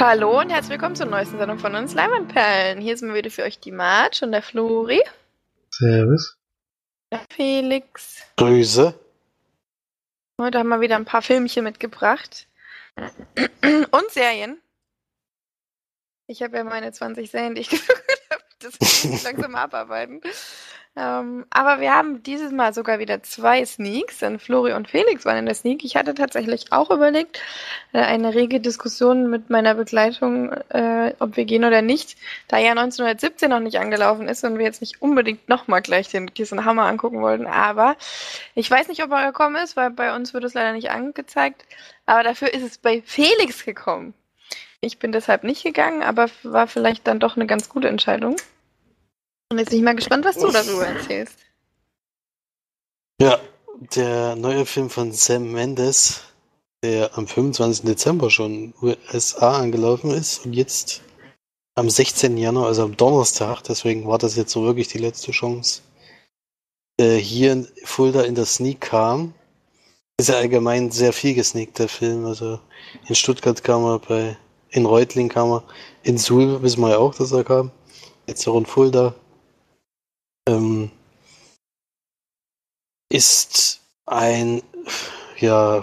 Hallo und herzlich willkommen zur neuesten Sendung von uns Leimanperlen. Hier sind wir wieder für euch die Marge und der Flori. Servus. Der Felix. Grüße. Heute haben wir wieder ein paar Filmchen mitgebracht. Und Serien. Ich habe ja meine 20 Serien, die ich gesucht habe. Das muss ich langsam abarbeiten. Ähm, aber wir haben dieses Mal sogar wieder zwei Sneaks, denn Flori und Felix waren in der Sneak. Ich hatte tatsächlich auch überlegt, äh, eine rege Diskussion mit meiner Begleitung, äh, ob wir gehen oder nicht, da ja 1917 noch nicht angelaufen ist und wir jetzt nicht unbedingt nochmal gleich den Kiss und Hammer angucken wollten. Aber ich weiß nicht, ob er gekommen ist, weil bei uns wird es leider nicht angezeigt. Aber dafür ist es bei Felix gekommen. Ich bin deshalb nicht gegangen, aber war vielleicht dann doch eine ganz gute Entscheidung. Und jetzt bin ich mal gespannt, was du darüber erzählst. Ja, der neue Film von Sam Mendes, der am 25. Dezember schon USA angelaufen ist und jetzt am 16. Januar, also am Donnerstag, deswegen war das jetzt so wirklich die letzte Chance, äh, hier in Fulda in der Sneak kam. Ist ja allgemein sehr viel gesneakt, der Film. Also in Stuttgart kam er, bei, in Reutling kam er, in Suhl wissen wir ja auch, dass er kam. Jetzt auch in Fulda ähm, ist ein, ja,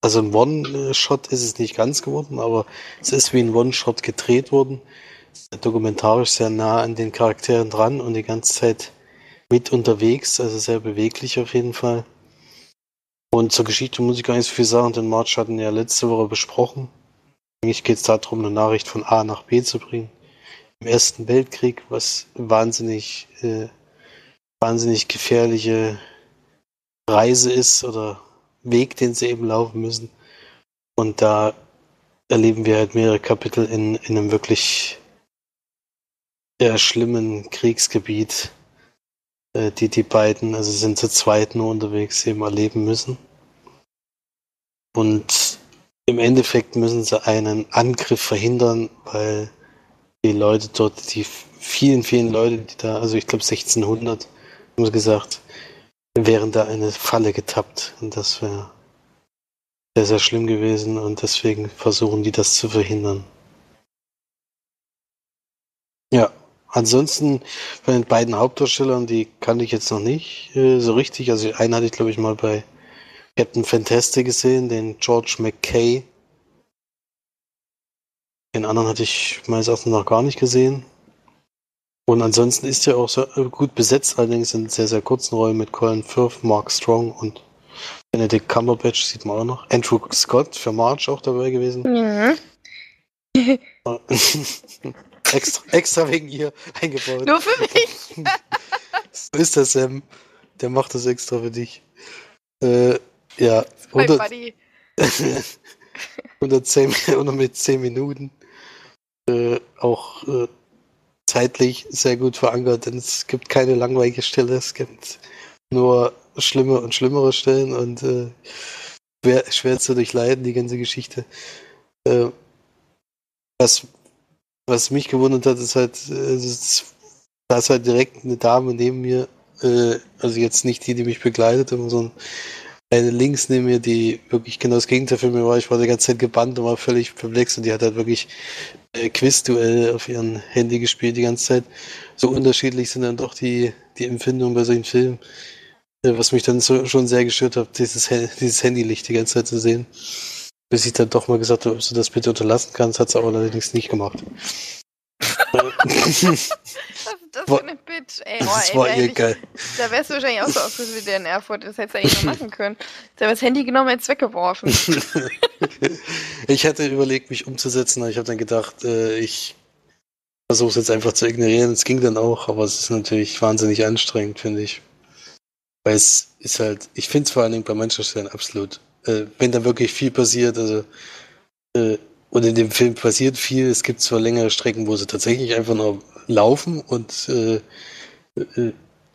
also ein One-Shot ist es nicht ganz geworden, aber es ist wie ein One-Shot gedreht worden. Dokumentarisch sehr nah an den Charakteren dran und die ganze Zeit mit unterwegs, also sehr beweglich auf jeden Fall. Und zur Geschichte muss ich gar nicht so viel sagen, den March hatten ja letzte Woche besprochen. Eigentlich geht es darum, eine Nachricht von A nach B zu bringen. Im Ersten Weltkrieg, was wahnsinnig äh, wahnsinnig gefährliche Reise ist oder Weg, den sie eben laufen müssen. Und da erleben wir halt mehrere Kapitel in, in einem wirklich eher schlimmen Kriegsgebiet, äh, die die beiden, also sind zu zweit nur unterwegs, eben erleben müssen. Und im Endeffekt müssen sie einen Angriff verhindern, weil die Leute dort, die vielen, vielen Leute, die da, also ich glaube 1600, haben sie gesagt, wären da eine Falle getappt. Und das wäre sehr, sehr schlimm gewesen. Und deswegen versuchen die das zu verhindern. Ja, ansonsten bei den beiden Hauptdarstellern, die kannte ich jetzt noch nicht äh, so richtig. Also einen hatte ich, glaube ich, mal bei Captain Fantastic gesehen, den George McKay. Den anderen hatte ich meines Erachtens noch gar nicht gesehen. Und ansonsten ist er auch so äh, gut besetzt, allerdings in sehr, sehr kurzen Rollen mit Colin Firth, Mark Strong und Benedict Cumberbatch sieht man auch noch. Andrew Scott für March auch dabei gewesen. Ja. extra, extra wegen ihr eingebaut. Nur für mich. so ist das, Sam. Der macht das extra für dich. Äh, ja. 100, 110, 100 mit 10 Minuten. Äh, auch äh, zeitlich sehr gut verankert, denn es gibt keine langweilige Stelle, es gibt nur schlimme und schlimmere Stellen und äh, schwer, schwer zu durchleiden, die ganze Geschichte. Äh, was, was mich gewundert hat, ist halt, äh, da ist halt direkt eine Dame neben mir, äh, also jetzt nicht die, die mich begleitet, sondern links neben mir, die wirklich genau das Gegenteil für mich war. Ich war die ganze Zeit gebannt und war völlig perplex und die hat halt wirklich äh, Quizduell auf ihrem Handy gespielt die ganze Zeit. So unterschiedlich sind dann doch die, die Empfindungen bei solchen Filmen. Äh, was mich dann so, schon sehr gestört hat, dieses, dieses Handylicht die ganze Zeit zu sehen. Bis ich dann doch mal gesagt habe, ob du das bitte unterlassen kannst, hat sie aber allerdings nicht gemacht. Ist das für Bitch, ey? Oh, das ey, war ihr geil. Da wärst du wahrscheinlich auch so aufgeführt wie der in Erfurt. Das hättest du eigentlich noch machen können. Da das Handy genommen und weggeworfen. ich hatte überlegt, mich umzusetzen, aber ich habe dann gedacht, äh, ich versuche es jetzt einfach zu ignorieren. Es ging dann auch, aber es ist natürlich wahnsinnig anstrengend, finde ich. Weil es ist halt, ich finde es vor allen Dingen bei manchen Stellen absolut, äh, wenn da wirklich viel passiert, also äh, und in dem Film passiert viel. Es gibt zwar längere Strecken, wo sie tatsächlich einfach nur laufen und äh,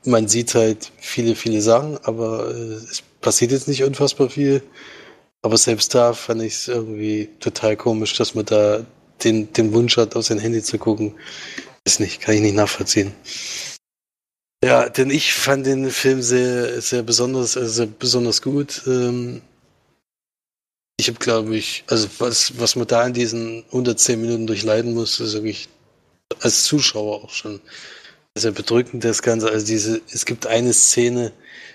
man sieht halt viele, viele Sachen, aber äh, es passiert jetzt nicht unfassbar viel. Aber selbst da fand ich es irgendwie total komisch, dass man da den, den Wunsch hat, auf sein Handy zu gucken. Ist nicht, kann ich nicht nachvollziehen. Ja, denn ich fand den Film sehr, sehr besonders, also sehr besonders gut. Ähm, ich habe, glaube ich, also was, was man da in diesen 110 Minuten durchleiden muss, ist wirklich als Zuschauer auch schon sehr bedrückend, das Ganze. Also diese, es gibt eine Szene,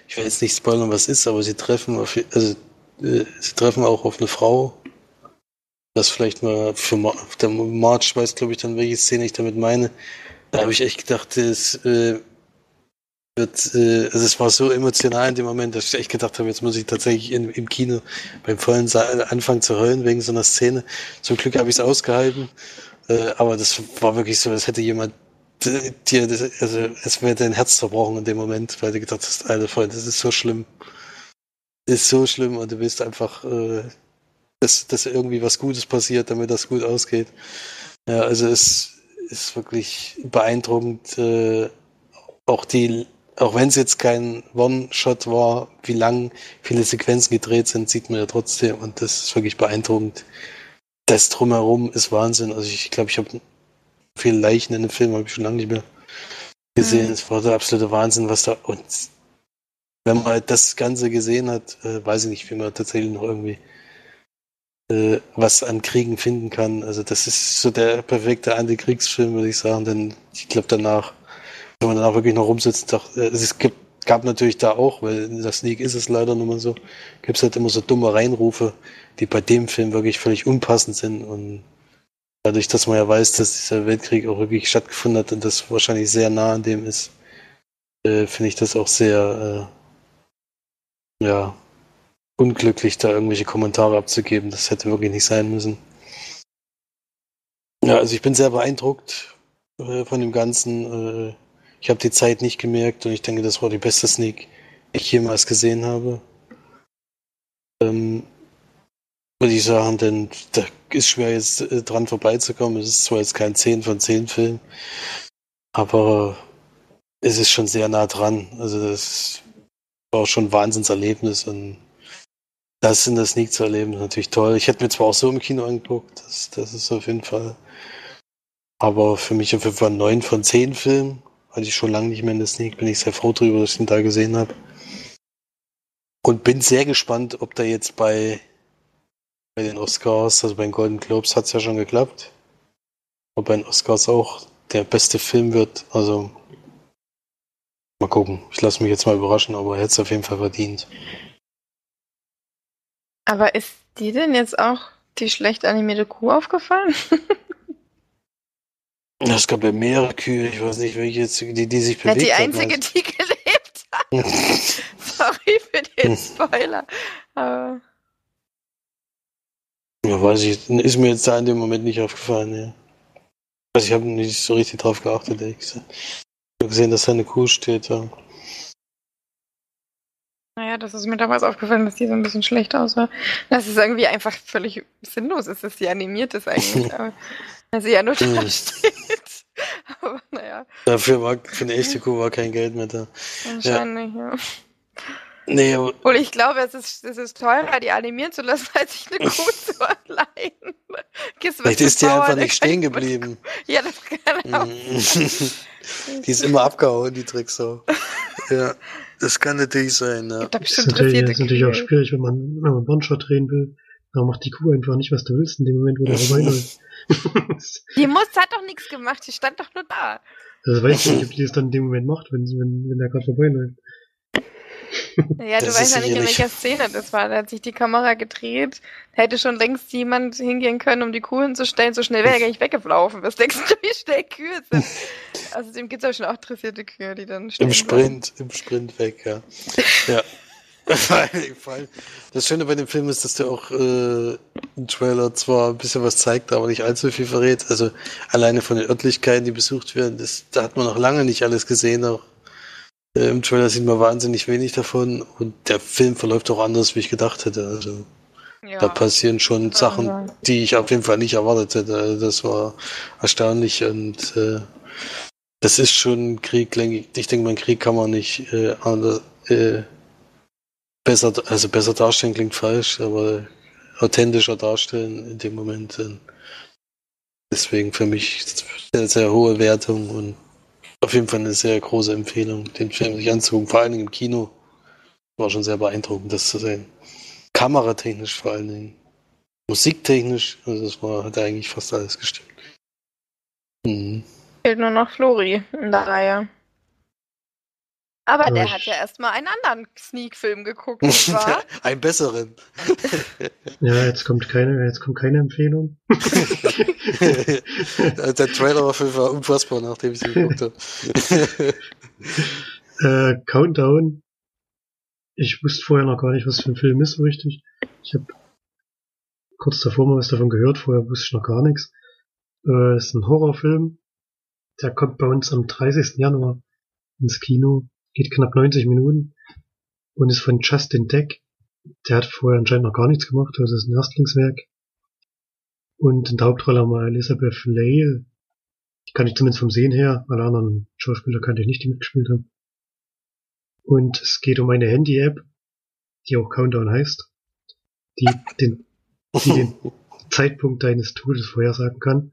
ich will jetzt nicht spoilern, was ist, aber sie treffen auf, also äh, sie treffen auch auf eine Frau. Das vielleicht mal für Mar der March weiß, glaube ich, dann, welche Szene ich damit meine. Da habe ich echt gedacht, es äh, wird, äh, also es war so emotional in dem Moment, dass ich echt gedacht habe, jetzt muss ich tatsächlich in, im Kino beim vollen Saal anfangen zu heulen wegen so einer Szene. Zum Glück habe ich es ausgehalten. Äh, aber das war wirklich so, als hätte jemand dir, also es wäre dein Herz zerbrochen in dem Moment, weil du gedacht hast, alter Freund, das ist so schlimm. Das ist so schlimm und du willst einfach, äh, dass, dass irgendwie was Gutes passiert, damit das gut ausgeht. Ja, also es ist wirklich beeindruckend, äh, auch die, auch wenn es jetzt kein One-Shot war, wie lang viele Sequenzen gedreht sind, sieht man ja trotzdem und das ist wirklich beeindruckend. Das drumherum ist Wahnsinn. Also ich glaube, ich habe viele Leichen in dem Film, habe ich schon lange nicht mehr gesehen. Mhm. Es war der absolute Wahnsinn, was da und wenn man halt das Ganze gesehen hat, äh, weiß ich nicht, wie man tatsächlich noch irgendwie äh, was an Kriegen finden kann. Also das ist so der perfekte Antikriegsfilm, würde ich sagen. Denn ich glaube danach, wenn man danach wirklich noch rumsitzt, doch, äh, es gibt, gab natürlich da auch, weil in der Sneak ist es leider nur mal so, gibt es halt immer so dumme Reinrufe, die bei dem Film wirklich völlig unpassend sind und dadurch, dass man ja weiß, dass dieser Weltkrieg auch wirklich stattgefunden hat und das wahrscheinlich sehr nah an dem ist, äh, finde ich das auch sehr, äh, ja, unglücklich, da irgendwelche Kommentare abzugeben. Das hätte wirklich nicht sein müssen. Ja, also ich bin sehr beeindruckt äh, von dem Ganzen. Äh, ich habe die Zeit nicht gemerkt und ich denke, das war die beste Sneak, die ich jemals gesehen habe. Ähm, würde ich sagen, denn da ist schwer jetzt äh, dran vorbeizukommen. Es ist zwar jetzt kein 10 von 10 Film, aber es ist schon sehr nah dran. Also das war schon ein Wahnsinnserlebnis und das in der Sneak zu erleben ist natürlich toll. Ich hätte mir zwar auch so im Kino angeguckt, das, das ist auf jeden Fall. Aber für mich auf jeden Fall 9 von 10 Filmen. Hatte ich schon lange nicht mehr in der Sneak, bin ich sehr froh drüber, dass ich ihn da gesehen habe. Und bin sehr gespannt, ob da jetzt bei bei den Oscars, also bei den Golden Globes hat es ja schon geklappt. Und bei den Oscars auch der beste Film wird. Also mal gucken. Ich lasse mich jetzt mal überraschen, aber er hätte es auf jeden Fall verdient. Aber ist dir denn jetzt auch die schlecht animierte Kuh aufgefallen? Es gab ja mehrere Kühe, ich weiß nicht, welche jetzt, die, die sich bewegt ja, Die einzige, hat. die gelebt hat. Sorry für den Spoiler. Aber ja, weiß ich, ist mir jetzt da in dem Moment nicht aufgefallen, ja. Also ich habe nicht so richtig drauf geachtet, ehrlich gesagt. Ich habe gesehen, dass da eine Kuh steht, ja. Naja, das ist mir damals aufgefallen, dass die so ein bisschen schlecht aussah. Das ist irgendwie einfach völlig sinnlos ist, dass die animiert ist eigentlich. weil sie ja nur da steht. aber naja. Dafür war für eine echte Kuh war kein Geld mehr da. Wahrscheinlich, ja. ja. Nee, Und ich glaube, es ist, es ist teurer, die animieren zu lassen, als sich eine Kuh zu leihen. Vielleicht ist die einfach nicht stehen geblieben. Ja, das kann auch Die ist immer abgehauen, die Tricksau. ja, das kann natürlich sein. Ja. Das ist natürlich, das ist natürlich auch schwierig, wenn man, wenn man One-Shot drehen will. Dann macht die Kuh einfach nicht, was du willst, in dem Moment, wo der vorbeiläuft. die muss, hat doch nichts gemacht, die stand doch nur da. Das weiß ich nicht, ob die das dann in dem Moment macht, wenn, wenn, wenn der gerade vorbeiläuft. Ja, du weißt ja nicht, in welcher Szene das war. Da hat sich die Kamera gedreht. Da hätte schon längst jemand hingehen können, um die Kuh hinzustellen. So schnell wäre er gar nicht weggelaufen. Was denkst du, wie schnell Kühe sind? Außerdem gibt es auch schon auch dressierte Kühe, die dann Im Sprint, im Sprint weg, ja. ja. Das Schöne bei dem Film ist, dass der auch äh, im Trailer zwar ein bisschen was zeigt, aber nicht allzu viel verrät. Also alleine von den Örtlichkeiten, die besucht werden, das, da hat man noch lange nicht alles gesehen, auch Im Trailer sieht man wahnsinnig wenig davon und der Film verläuft auch anders, wie ich gedacht hätte. Also ja. da passieren schon Sachen, die ich auf jeden Fall nicht erwartet hätte. Also das war erstaunlich und äh, das ist schon ein Krieg. Ich denke, mein Krieg kann man nicht äh, anders, äh, besser, also besser darstellen klingt falsch, aber authentischer darstellen in dem Moment. Deswegen für mich sehr, sehr hohe Wertung und auf jeden Fall eine sehr große Empfehlung, den Film sich anzugucken, vor allen Dingen im Kino. War schon sehr beeindruckend, das zu sehen. Kameratechnisch vor allen Dingen. musiktechnisch, also das war, hat eigentlich fast alles gestimmt. Mhm. Fehlt nur noch Flori in der Reihe. Aber der hat ja erstmal einen anderen Sneak-Film geguckt, nicht wahr? Einen besseren. Ja, jetzt kommt keine, jetzt kommt keine Empfehlung. Der Trailer war auf jeden Fall unfassbar, nachdem ich sie geguckt habe. Äh, Countdown. Ich wusste vorher noch gar nicht, was für ein Film ist, so richtig. Ich habe kurz davor mal was davon gehört, vorher wusste ich noch gar nichts. Äh, ist ein Horrorfilm. Der kommt bei uns am 30. Januar ins Kino. Geht knapp 90 Minuten. Und ist von Justin Deck. Der hat vorher anscheinend noch gar nichts gemacht, also ist ein Erstlingswerk. Und in der Hauptrolle haben wir Elizabeth Lale. Die kann ich zumindest vom Sehen her. Alle anderen Schauspieler kannte ich nicht, die mitgespielt haben. Und es geht um eine Handy-App, die auch Countdown heißt, die den, die den Zeitpunkt deines Todes vorhersagen kann.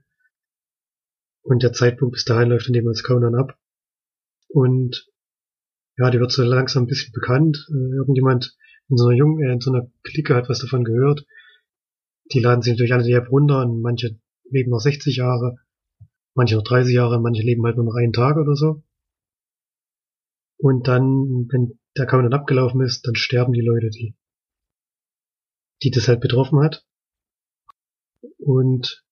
Und der Zeitpunkt bis dahin läuft in dem als Countdown ab. Und ja, die wird so langsam ein bisschen bekannt. Äh, irgendjemand in so einer jungen, äh, in so einer Clique hat was davon gehört. Die laden sich natürlich alle die App runter und manche leben noch 60 Jahre, manche noch 30 Jahre, manche leben halt nur noch einen Tag oder so. Und dann, wenn der Countdown abgelaufen ist, dann sterben die Leute, die, die das halt betroffen hat. Und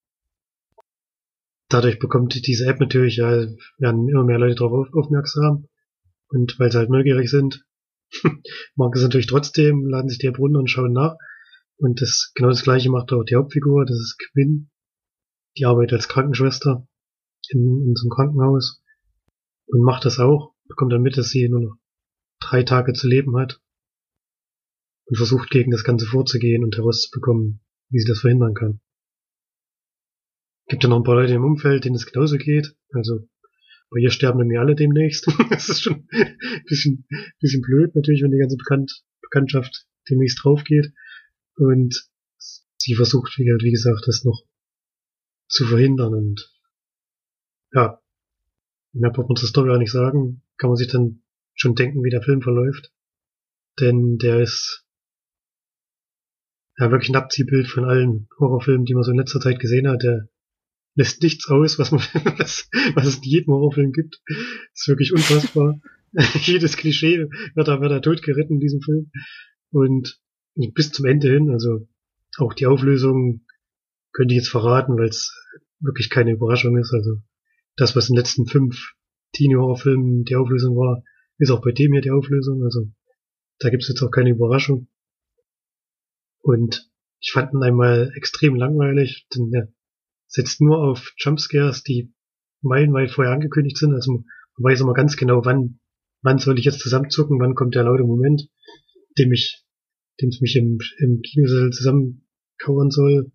dadurch bekommt diese App natürlich, ja, werden immer mehr Leute darauf auf, aufmerksam. Und weil sie halt neugierig sind, machen es natürlich trotzdem, laden sich die App runter und schauen nach. Und das, genau das gleiche macht auch die Hauptfigur, das ist Quinn. Die arbeitet als Krankenschwester in, in so Krankenhaus und macht das auch, bekommt dann mit, dass sie nur noch drei Tage zu leben hat und versucht gegen das Ganze vorzugehen und herauszubekommen, wie sie das verhindern kann. Gibt ja noch ein paar Leute im Umfeld, denen es genauso geht. Also bei ihr sterben nämlich alle demnächst. das ist schon ein bisschen, bisschen blöd natürlich, wenn die ganze Bekannt, Bekanntschaft demnächst drauf geht. Und sie versucht, wie, wie gesagt, das noch zu verhindern. Und ja, mehr braucht man zur Story auch nicht sagen. Kann man sich dann schon denken, wie der Film verläuft. Denn der ist ja wirklich ein Abziehbild von allen Horrorfilmen, die man so in letzter Zeit gesehen hat. Der lässt nichts aus, was man, was, was es in jedem Horrorfilm gibt. ist wirklich unfassbar. Jedes Klischee wird da, wird da tot geritten in diesem Film. Und bis zum Ende hin, also auch die Auflösung könnte ich jetzt verraten, weil es wirklich keine Überraschung ist. Also das, was in den letzten fünf Teenie-Horrorfilmen die Auflösung war, ist auch bei dem hier die Auflösung. Also da gibt es jetzt auch keine Überraschung. Und ich fand ihn einmal extrem langweilig, denn er setzt nur auf Jumpscares, die meilenweit vorher angekündigt sind. Also man weiß immer ganz genau, wann, wann soll ich jetzt zusammenzucken, wann kommt der laute Moment, dem ich, dem es mich im, im Kinosessel zusammenkauern soll.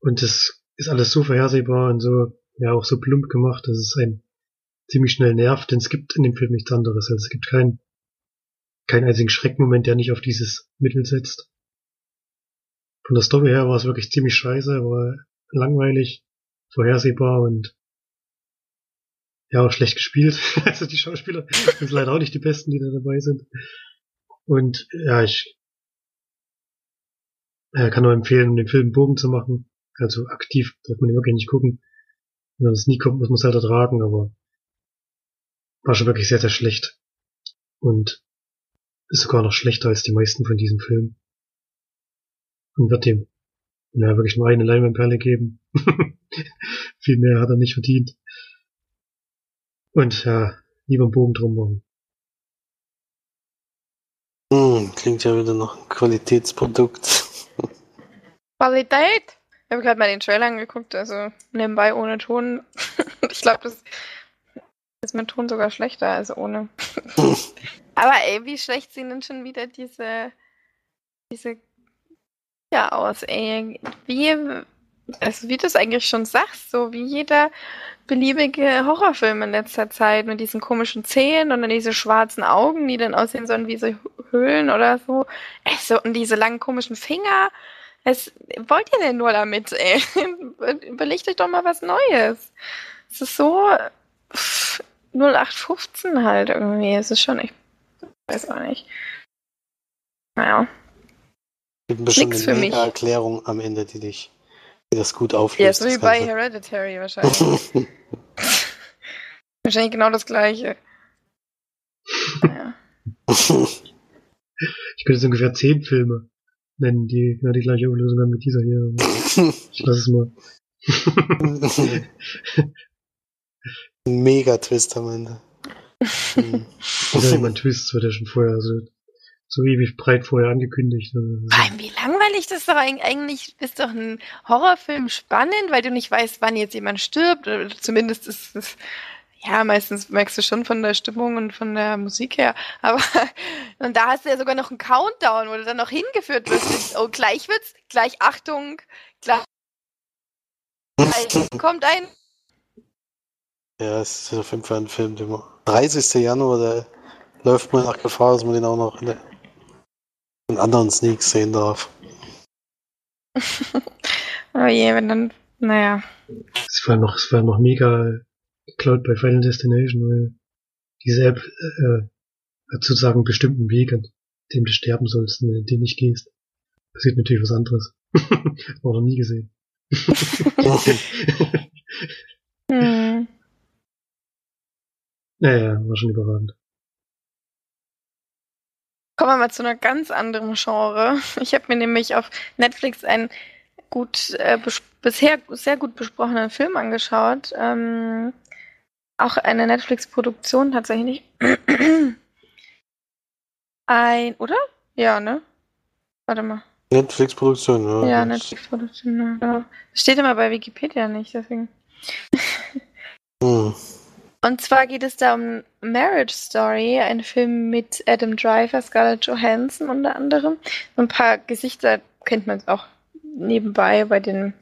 Und das ist alles so vorhersehbar und so, ja, auch so plump gemacht, dass es einen ziemlich schnell nervt, denn es gibt in dem Film nichts anderes. Also es gibt keinen, keinen einzigen Schreckmoment, der nicht auf dieses Mittel setzt. Von der Story her war es wirklich ziemlich scheiße, war langweilig, vorhersehbar und ja, auch schlecht gespielt. Also die Schauspieler sind leider auch nicht die besten, die da dabei sind. Und ja, ich äh, kann nur empfehlen, um den Film Bogen zu machen. Also aktiv braucht man den wirklich nicht gucken. Wenn es nie kommt, muss man es halt ertragen, aber war schon wirklich sehr, sehr schlecht. Und ist sogar noch schlechter als die meisten von diesem Film. Und wird dem ja, wirklich nur eine Leinwandperle geben. Viel mehr hat er nicht verdient. Und ja, lieber einen Bogen drum machen. Hm, klingt ja wieder nach einem Qualitätsprodukt. Qualität? Ich habe gerade mal den Trailer angeguckt, also nebenbei ohne Ton. ich glaube, das ist mit Ton sogar schlechter als ohne. Aber ey, wie schlecht sehen denn schon wieder diese, diese ja aus, ey. Wie, also wie du es eigentlich schon sagst, so wie jeder beliebige Horrorfilm in letzter Zeit mit diesen komischen Zähnen und dann diese schwarzen Augen, die dann aussehen sollen wie so Höhlen oder so. Ey, so und diese langen komischen Finger. Was wollt ihr denn nur damit, ey? Überlegt euch doch mal was Neues. Es ist so pff, 0815 halt irgendwie. Es ist schon echt. Weiß auch nicht. Naja. Gibt bestimmt Nix eine für mich. mega Erklärung am Ende, die dich, die das gut auflöst. Ja, so wie bei Ganze. Hereditary wahrscheinlich. wahrscheinlich genau das gleiche. Ja. Ich könnte jetzt ungefähr zehn Filme nennen, die genau die gleiche Auflösung haben wie dieser hier. Ich lasse es mal. Ein Mega-Twist am Ende. Hm. Das ist ja immer ein Twist, wird ja schon vorher so, so ewig breit vorher angekündigt. Also, Vor allem, wie langweilig das ist doch eig- eigentlich ist doch ein Horrorfilm spannend, weil du nicht weißt, wann jetzt jemand stirbt. Oder zumindest ist es, ja, meistens merkst du schon von der Stimmung und von der Musik her. Aber und da hast du ja sogar noch einen Countdown, wo du dann noch hingeführt wirst. Oh, gleich wird's, gleich Achtung, gleich kommt ein. Ja, es ist auf jeden Fall ein Film, den man. 30. Januar, da läuft man nach Gefahr, dass man den auch noch in, der, in anderen Sneaks sehen darf. Oh je, wenn dann, naja. Es war noch, es war noch mega geklaut bei Final Destination, weil diese App äh, hat sozusagen einen bestimmten Weg, an dem du sterben sollst, und den nicht gehst. Passiert natürlich was anderes. Auch noch nie gesehen. Hm. naja, war schon überragend. Kommen wir mal zu einer ganz anderen Genre. Ich habe mir nämlich auf Netflix einen gut äh, bisher sehr gut besprochenen Film angeschaut. Ähm, auch eine Netflix-Produktion tatsächlich. Ein, oder? Ja, ne? Warte mal. Netflix-Produktion, ja. Ja, Netflix-Produktion. Ja. Das steht immer bei Wikipedia nicht, deswegen. Hm. Und zwar geht es da um Marriage Story, ein Film mit Adam Driver, Scarlett Johansson unter anderem. Ein paar Gesichter kennt man auch nebenbei bei den,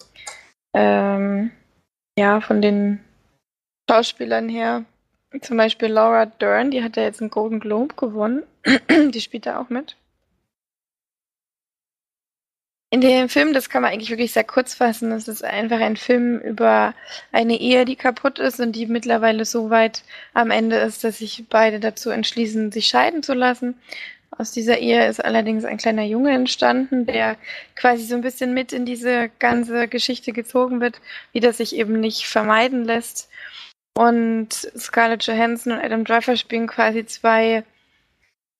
ähm, ja, von den Schauspielern her. Zum Beispiel Laura Dern, die hat ja jetzt einen Golden Globe gewonnen. die spielt da auch mit. In dem Film, das kann man eigentlich wirklich sehr kurz fassen, das ist einfach ein Film über eine Ehe, die kaputt ist und die mittlerweile so weit am Ende ist, dass sich beide dazu entschließen, sich scheiden zu lassen. Aus dieser Ehe ist allerdings ein kleiner Junge entstanden, der quasi so ein bisschen mit in diese ganze Geschichte gezogen wird, wie das sich eben nicht vermeiden lässt. Und Scarlett Johansson und Adam Driver spielen quasi zwei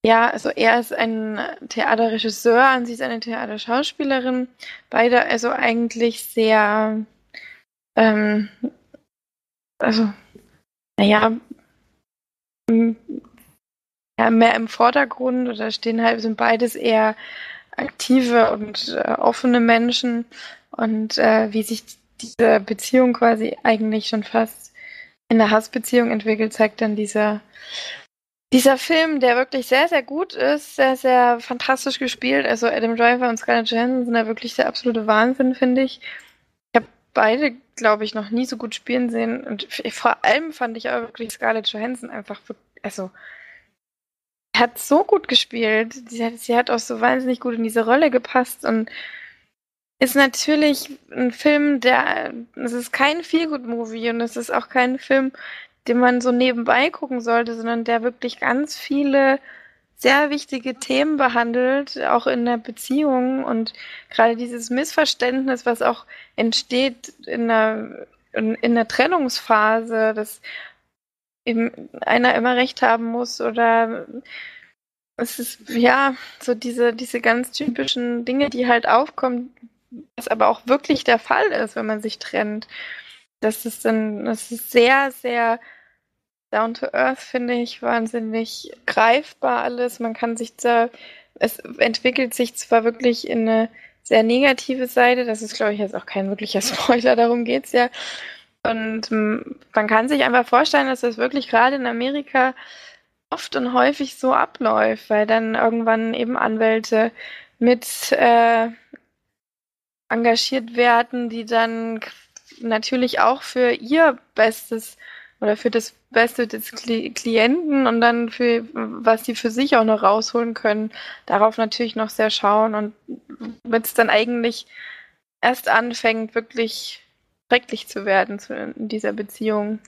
ja, also er ist ein Theaterregisseur und sie ist eine Theaterschauspielerin. Beide also eigentlich sehr, ähm, also, naja, ja, mehr im Vordergrund oder stehen halt, sind beides eher aktive und äh, offene Menschen und äh, wie sich diese Beziehung quasi eigentlich schon fast in der Hassbeziehung entwickelt, zeigt dann dieser dieser Film, der wirklich sehr, sehr gut ist, sehr, sehr fantastisch gespielt. Also Adam Driver und Scarlett Johansson sind da wirklich der absolute Wahnsinn, finde ich. Ich habe beide, glaube ich, noch nie so gut spielen sehen. Und vor allem fand ich aber wirklich Scarlett Johansson einfach, also hat so gut gespielt. Sie hat, sie hat auch so wahnsinnig gut in diese Rolle gepasst und ist natürlich ein Film, der, es ist kein Feelgood-Movie und es ist auch kein Film, den man so nebenbei gucken sollte, sondern der wirklich ganz viele sehr wichtige Themen behandelt, auch in der Beziehung und gerade dieses Missverständnis, was auch entsteht in der, in, in der Trennungsphase, dass eben einer immer recht haben muss oder es ist ja so diese, diese ganz typischen Dinge, die halt aufkommen, was aber auch wirklich der Fall ist, wenn man sich trennt. Das ist dann, das ist sehr, sehr down to earth, finde ich, wahnsinnig greifbar alles. Man kann sich da, es entwickelt sich zwar wirklich in eine sehr negative Seite, das ist, glaube ich, jetzt auch kein wirklicher Spoiler, darum geht's ja. Und mm, man kann sich einfach vorstellen, dass das wirklich gerade in Amerika oft und häufig so abläuft, weil dann irgendwann eben Anwälte mit äh, engagiert werden, die dann natürlich auch für ihr Bestes oder für das Beste des Kli Klienten und dann für was sie für sich auch noch rausholen können, darauf natürlich noch sehr schauen und wenn es dann eigentlich erst anfängt, wirklich schrecklich zu werden zu, in dieser Beziehung,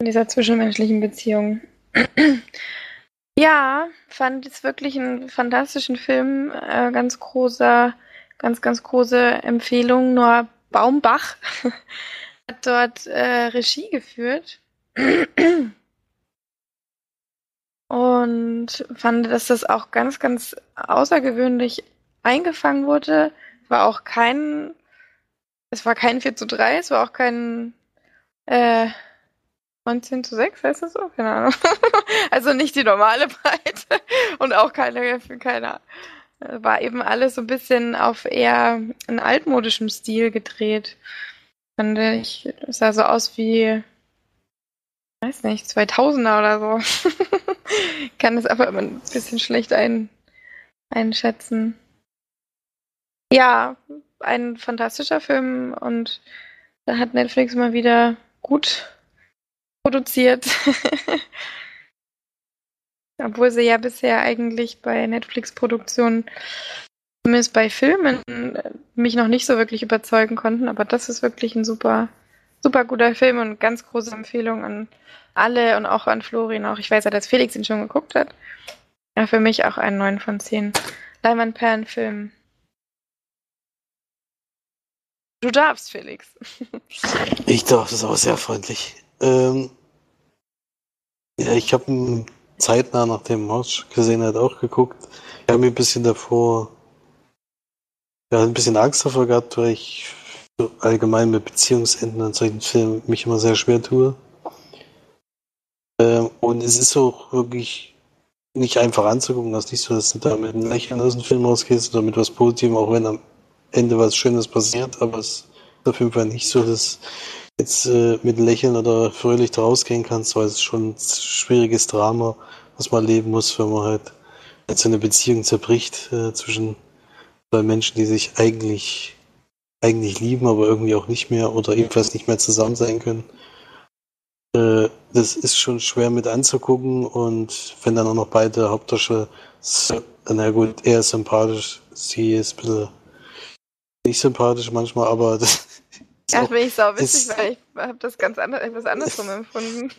in dieser zwischenmenschlichen Beziehung. Ja, fand es wirklich einen fantastischen Film. Äh, ganz großer, ganz, ganz große Empfehlung. Noah Baumbach hat dort äh, Regie geführt. Und fand, dass das auch ganz, ganz außergewöhnlich eingefangen wurde. War auch kein, es war kein 4 zu 3, es war auch kein äh, 19 zu 6, heißt das so? Keine Ahnung. also nicht die normale Breite und auch keine, keine war eben alles so ein bisschen auf eher in altmodischem Stil gedreht. Fand ich, sah so aus wie, weiß nicht, 2000er oder so. Kann es aber immer ein bisschen schlecht ein, einschätzen. Ja, ein fantastischer Film und da hat Netflix mal wieder gut produziert. Obwohl sie ja bisher eigentlich bei Netflix-Produktionen, zumindest bei Filmen, mich noch nicht so wirklich überzeugen konnten. Aber das ist wirklich ein super, super guter Film und ganz große Empfehlung an alle und auch an Florin auch. Ich weiß ja, dass Felix ihn schon geguckt hat. Ja, für mich auch ein 9 von 10 Leinwandperlen-Film. Du darfst, Felix. ich darf, das ist auch sehr freundlich. Ähm, ja, ich habe zeitnah nach dem March gesehen hat auch geguckt. Ich habe mir ein bisschen davor ja, ein bisschen Angst davor gehabt, weil ich allgemein mit Beziehungsenden an solchen Filmen mich immer sehr schwer tue. Ähm, und es ist auch wirklich nicht einfach anzugucken. Das ist nicht so, dass du da mit einem Lächeln aus dem Film rausgehst oder mit was Positivem, auch wenn am Ende was Schönes passiert, aber es ist auf jeden Fall nicht so, dass jetzt äh, mit Lächeln oder fröhlich rausgehen kannst, weil es ist schon ein schwieriges Drama, was man leben muss, wenn man halt jetzt eine Beziehung zerbricht äh, zwischen zwei Menschen, die sich eigentlich eigentlich lieben, aber irgendwie auch nicht mehr oder ebenfalls nicht mehr zusammen sein können. Äh, das ist schon schwer mit anzugucken und wenn dann auch noch beide Hauptdarsteller, na gut, er ist sympathisch, sie ist ein bisschen nicht sympathisch manchmal, aber das Ach, bin ich sau witzig, weil ich habe das ganz anders, etwas andersrum empfunden.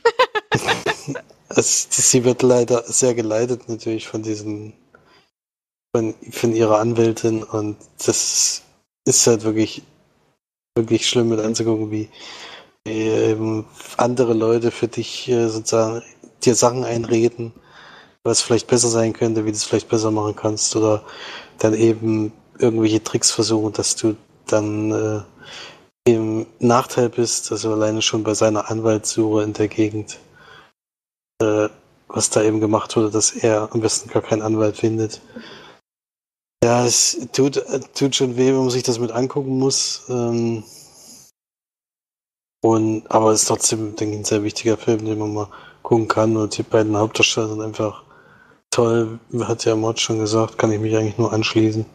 also, sie wird leider sehr geleitet natürlich von diesen, von, von ihrer Anwältin und das ist halt wirklich, wirklich schlimm mit anzugucken, wie, wie ähm, andere Leute für dich äh, sozusagen dir Sachen einreden, was vielleicht besser sein könnte, wie du es vielleicht besser machen kannst oder dann eben irgendwelche Tricks versuchen, dass du dann äh, im Nachteil bist, also alleine schon bei seiner Anwaltssuche in der Gegend, äh, was da eben gemacht wurde, dass er am besten gar keinen Anwalt findet. Ja, es tut, tut schon weh, wenn man sich das mit angucken muss. Ähm, und, aber es ist trotzdem, denke ich, ein sehr wichtiger Film, den man mal gucken kann. Und die beiden Hauptdarsteller sind einfach toll. Hat ja Mod schon gesagt, kann ich mich eigentlich nur anschließen.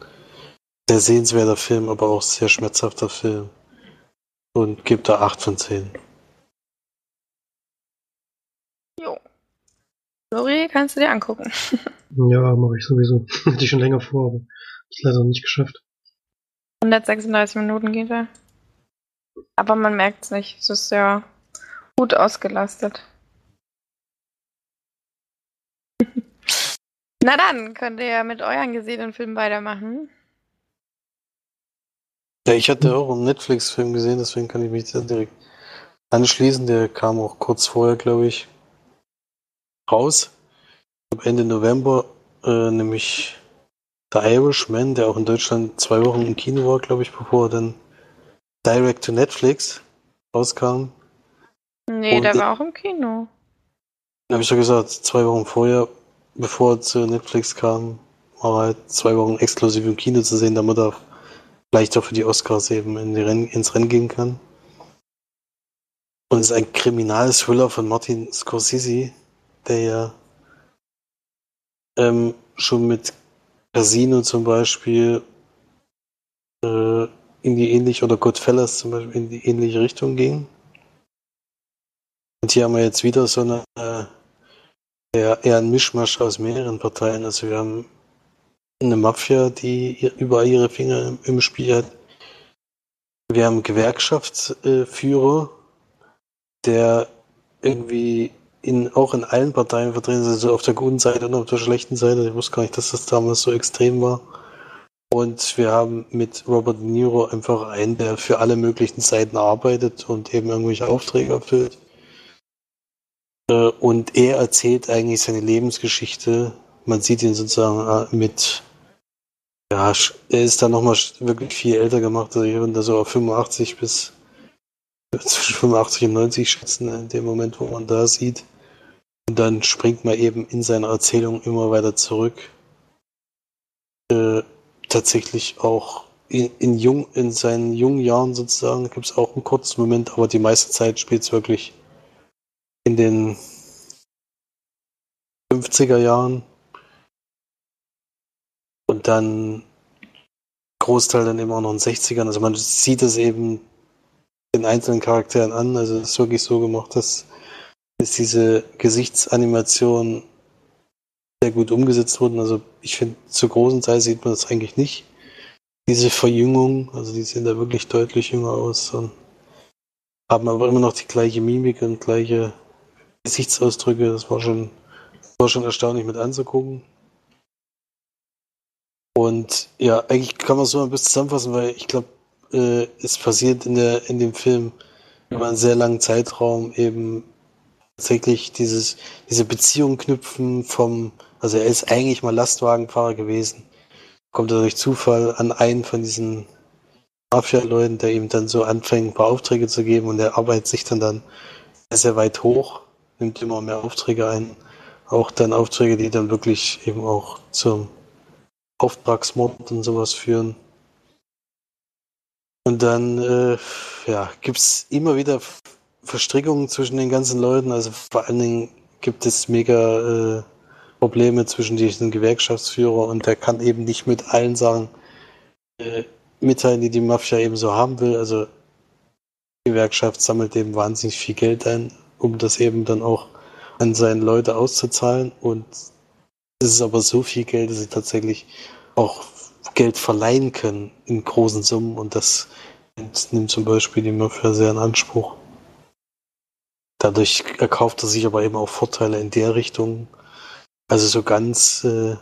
Sehr sehenswerter Film, aber auch sehr schmerzhafter Film und gebe da 8 von 10. Jo. Lori, kannst du dir angucken. ja, mache ich sowieso. Hätte ich schon länger vor, aber ist leider noch nicht geschafft. 136 Minuten geht er. Aber man merkt es nicht. Es ist ja gut ausgelastet. Na dann, könnt ihr ja mit euren gesehenen Filmen weitermachen. Ja, ich hatte auch einen Netflix-Film gesehen, deswegen kann ich mich da direkt anschließen. Der kam auch kurz vorher, glaube ich, raus. Ende November, äh, nämlich The Irishman, der auch in Deutschland zwei Wochen im Kino war, glaube ich, bevor er dann direct to Netflix rauskam. Nee, Und der war auch im Kino. Habe ich ja gesagt, zwei Wochen vorher, bevor er zu Netflix kam, war er halt zwei Wochen exklusiv im Kino zu sehen, damit er leichter für die Oscars eben in Renn, ins Rennen gehen kann. Und es ist ein Kriminalthriller von Martin Scorsese, der ja ähm, schon mit Casino zum Beispiel äh, in die ähnliche, oder Goodfellas zum Beispiel in die ähnliche Richtung ging. Und hier haben wir jetzt wieder so eine äh, eher, eher ein Mischmasch aus mehreren Parteien. Also wir haben eine Mafia, die überall ihre Finger im Spiel hat. Wir haben Gewerkschaftsführer, der irgendwie in, auch in allen Parteien vertreten, also auf der guten Seite und auf der schlechten Seite. Ich wusste gar nicht, dass das damals so extrem war. Und wir haben mit Robert De Niro einfach einen, der für alle möglichen Seiten arbeitet und eben irgendwelche Aufträge erfüllt. Äh, und er erzählt eigentlich seine Lebensgeschichte. Man sieht ihn sozusagen äh, mit, ja, er ist dann nochmal wirklich viel älter gemacht. Also ich würde so auf 85 bis zwischen 85 und 90 schätzen, in dem Moment, wo man da sieht. Und dann springt man eben in seiner Erzählung immer weiter zurück. Äh, tatsächlich auch in, in, jung, in seinen jungen Jahren sozusagen gibt es auch einen kurzen Moment, aber die meiste Zeit spielt es wirklich in den 50er Jahren. Und dann Großteil dann eben auch noch in den 60ern. Also man sieht es eben den einzelnen Charakteren an. Also es ist wirklich so gemacht, dass, dass diese Gesichtsanimation sehr gut umgesetzt wurden. Also ich finde, zur großen Teil sieht man das eigentlich nicht. Diese Verjüngung, also die sehen da wirklich deutlich jünger aus und haben aber immer noch die gleiche Mimik und gleiche Gesichtsausdrücke. Das war schon, war schon erstaunlich mit anzugucken. Und ja, eigentlich kann man so ein bisschen zusammenfassen, weil ich glaube, äh, es passiert in, der, in dem Film über einen sehr langen Zeitraum eben tatsächlich dieses, diese Beziehung knüpfen vom, also er ist eigentlich mal Lastwagenfahrer gewesen, kommt er durch Zufall an einen von diesen Mafia-Leuten, der ihm dann so anfängt, ein paar Aufträge zu geben und er arbeitet sich dann dann sehr weit hoch, nimmt immer mehr Aufträge ein, auch dann Aufträge, die dann wirklich eben auch zum Auftragsmord und sowas führen. Und dann äh, ja, gibt es immer wieder Verstrickungen zwischen den ganzen Leuten. Also vor allen Dingen gibt es mega äh, Probleme zwischen diesen Gewerkschaftsführer und der kann eben nicht mit allen Sachen äh, mitteilen, die die Mafia eben so haben will. Also die Gewerkschaft sammelt eben wahnsinnig viel Geld ein, um das eben dann auch an seine Leute auszuzahlen. Und es ist aber so viel Geld, dass sie tatsächlich auch Geld verleihen können in großen Summen und das nimmt zum Beispiel die Mafia sehr in Anspruch. Dadurch erkauft er sich aber eben auch Vorteile in der Richtung. Also so ganz, äh,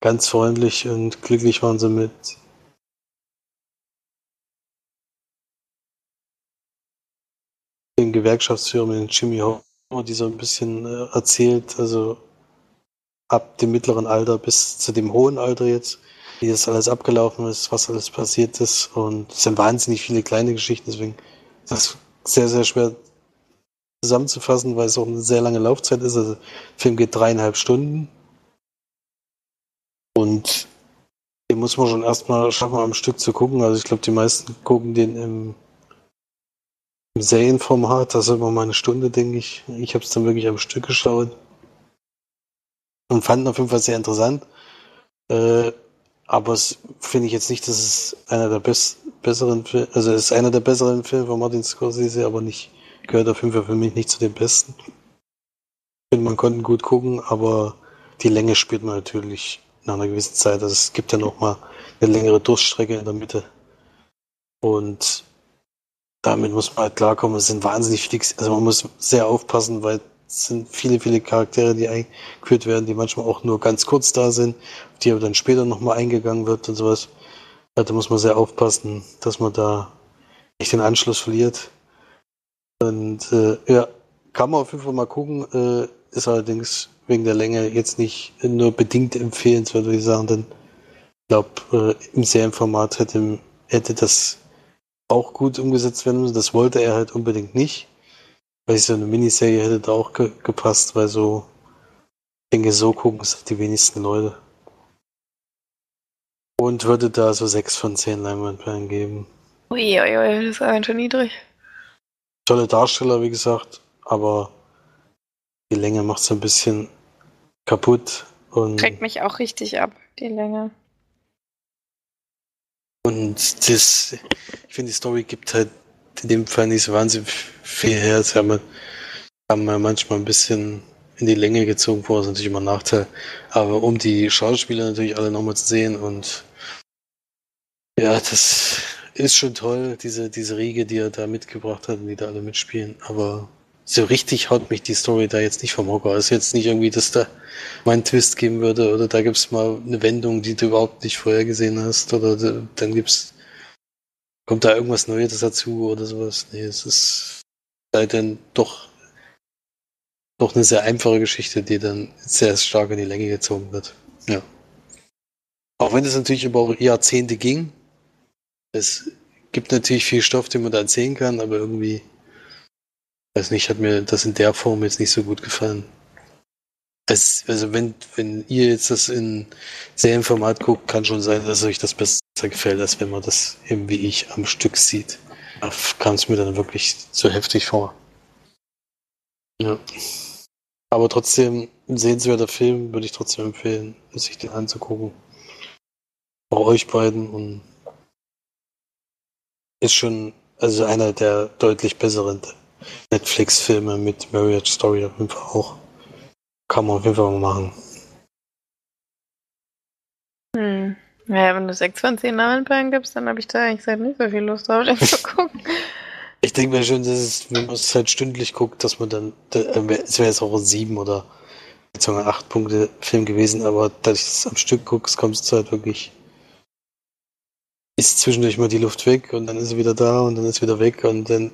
ganz freundlich und glücklich waren sie mit den Gewerkschaftsführern, mit Jimmy Homer, die so ein bisschen äh, erzählt, also ab dem mittleren Alter bis zu dem hohen Alter jetzt, wie das alles abgelaufen ist, was alles passiert ist. Und es sind wahnsinnig viele kleine Geschichten, deswegen ist das sehr, sehr schwer zusammenzufassen, weil es auch eine sehr lange Laufzeit ist. Also der Film geht dreieinhalb Stunden. Und den muss man schon erstmal schaffen, am Stück zu gucken. Also ich glaube, die meisten gucken den im, im Serienformat. Das ist immer mal eine Stunde, denke ich. Ich habe es dann wirklich am Stück geschaut und fanden auf jeden Fall sehr interessant. Äh, aber es finde ich jetzt nicht, dass es einer der best besseren Filme, also es ist einer der besseren Filme von Martin Scorsese, aber nicht, gehört auf jeden Fall für mich nicht zu den besten. Ich finde, man konnte gut gucken, aber die Länge spürt man natürlich nach einer gewissen Zeit. Also es gibt ja noch mal eine längere Durststrecke in der Mitte. Und damit muss man halt klarkommen. Es sind wahnsinnig viele, also man muss sehr aufpassen, weil es sind viele, viele Charaktere, die eingeführt werden, die manchmal auch nur ganz kurz da sind, die aber dann später nochmal eingegangen wird und sowas. Ja, da muss man sehr aufpassen, dass man da nicht den Anschluss verliert. Und äh, ja, kann man auf jeden Fall mal gucken, äh, ist allerdings wegen der Länge jetzt nicht nur bedingt empfehlenswert, würde ich sagen, denn ich glaube, äh, im Serienformat hätte, hätte das auch gut umgesetzt werden müssen. Das wollte er halt unbedingt nicht. Weil so eine Miniserie hätte da auch ge gepasst, weil so, ich denke, so gucken es die wenigsten Leute. Und würde da so 6 von 10 Leinwandperlen geben. Uiuiui, ui, das ist ganz schön niedrig. Tolle Darsteller, wie gesagt, aber die Länge macht es ein bisschen kaputt. Und Trägt mich auch richtig ab, die Länge. Und das, ich finde, die Story gibt halt in dem Fall nicht so wahnsinnig viel her. Haben wir, haben wir manchmal ein bisschen in die Länge gezogen vor, ist natürlich immer ein Nachteil. Aber um die Schauspieler natürlich alle nochmal zu sehen und ja, das ist schon toll, diese, diese Riege, die er da mitgebracht hat und die da alle mitspielen. Aber so richtig haut mich die Story da jetzt nicht vom Hocker. Es ist jetzt nicht irgendwie, dass da mal einen Twist geben würde oder da gibt's mal eine Wendung, die du überhaupt nicht vorher gesehen hast oder dann gibt's, kommt da irgendwas Neues dazu oder sowas. Nee, es ist halt dann doch, doch eine sehr einfache Geschichte, die dann sehr stark in die Länge gezogen wird. Ja. Auch wenn es natürlich über Jahrzehnte ging, es gibt natürlich viel Stoff, den man da erzählen kann, aber irgendwie weiß nicht, hat mir das in der Form jetzt nicht so gut gefallen. Es, also wenn, wenn ihr jetzt das in Serienformat guckt, kann schon sein, dass euch das besser gefällt, als wenn man das eben wie ich am Stück sieht. Da kam es mir dann wirklich zu heftig vor. Ja. Aber trotzdem, ein sehenswerter Film würde ich trotzdem empfehlen, sich den anzugucken. Auch euch beiden und ist schon, also einer der deutlich besseren Netflix-Filme mit Marriage Story auf jeden Fall auch. Kann man auf jeden Fall mal machen. Naja, wenn du 6 von 10 Namenperlen gibst, dann habe ich da eigentlich nicht so viel Lust drauf, den zu gucken. Ich denke mir schon, dass es, wenn man es halt stündlich guckt, dass man dann, es wäre jetzt auch ein 7 oder beziehungsweise 8 Punkte Film gewesen, aber da ich es am Stück gucke, kommt es halt wirklich, ist zwischendurch mal die Luft weg und dann ist sie wieder da und dann ist wieder weg und dann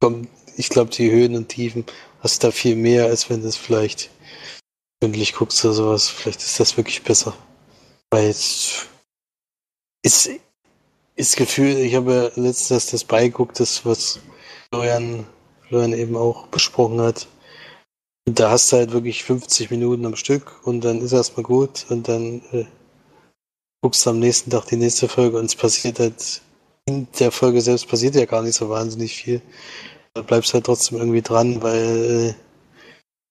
kommt ich glaube, die Höhen und Tiefen hast da viel mehr, als wenn du es vielleicht stündlich guckst oder sowas. Vielleicht ist das wirklich besser. Weil es ist, ist Gefühl, ich habe letztens das beigeguckt, das, was Florian, Florian eben auch besprochen hat. Und da hast du halt wirklich 50 Minuten am Stück und dann ist erstmal gut und dann äh, guckst du am nächsten Tag die nächste Folge und es passiert halt in der Folge selbst passiert ja gar nicht so wahnsinnig viel da bleibst halt trotzdem irgendwie dran, weil,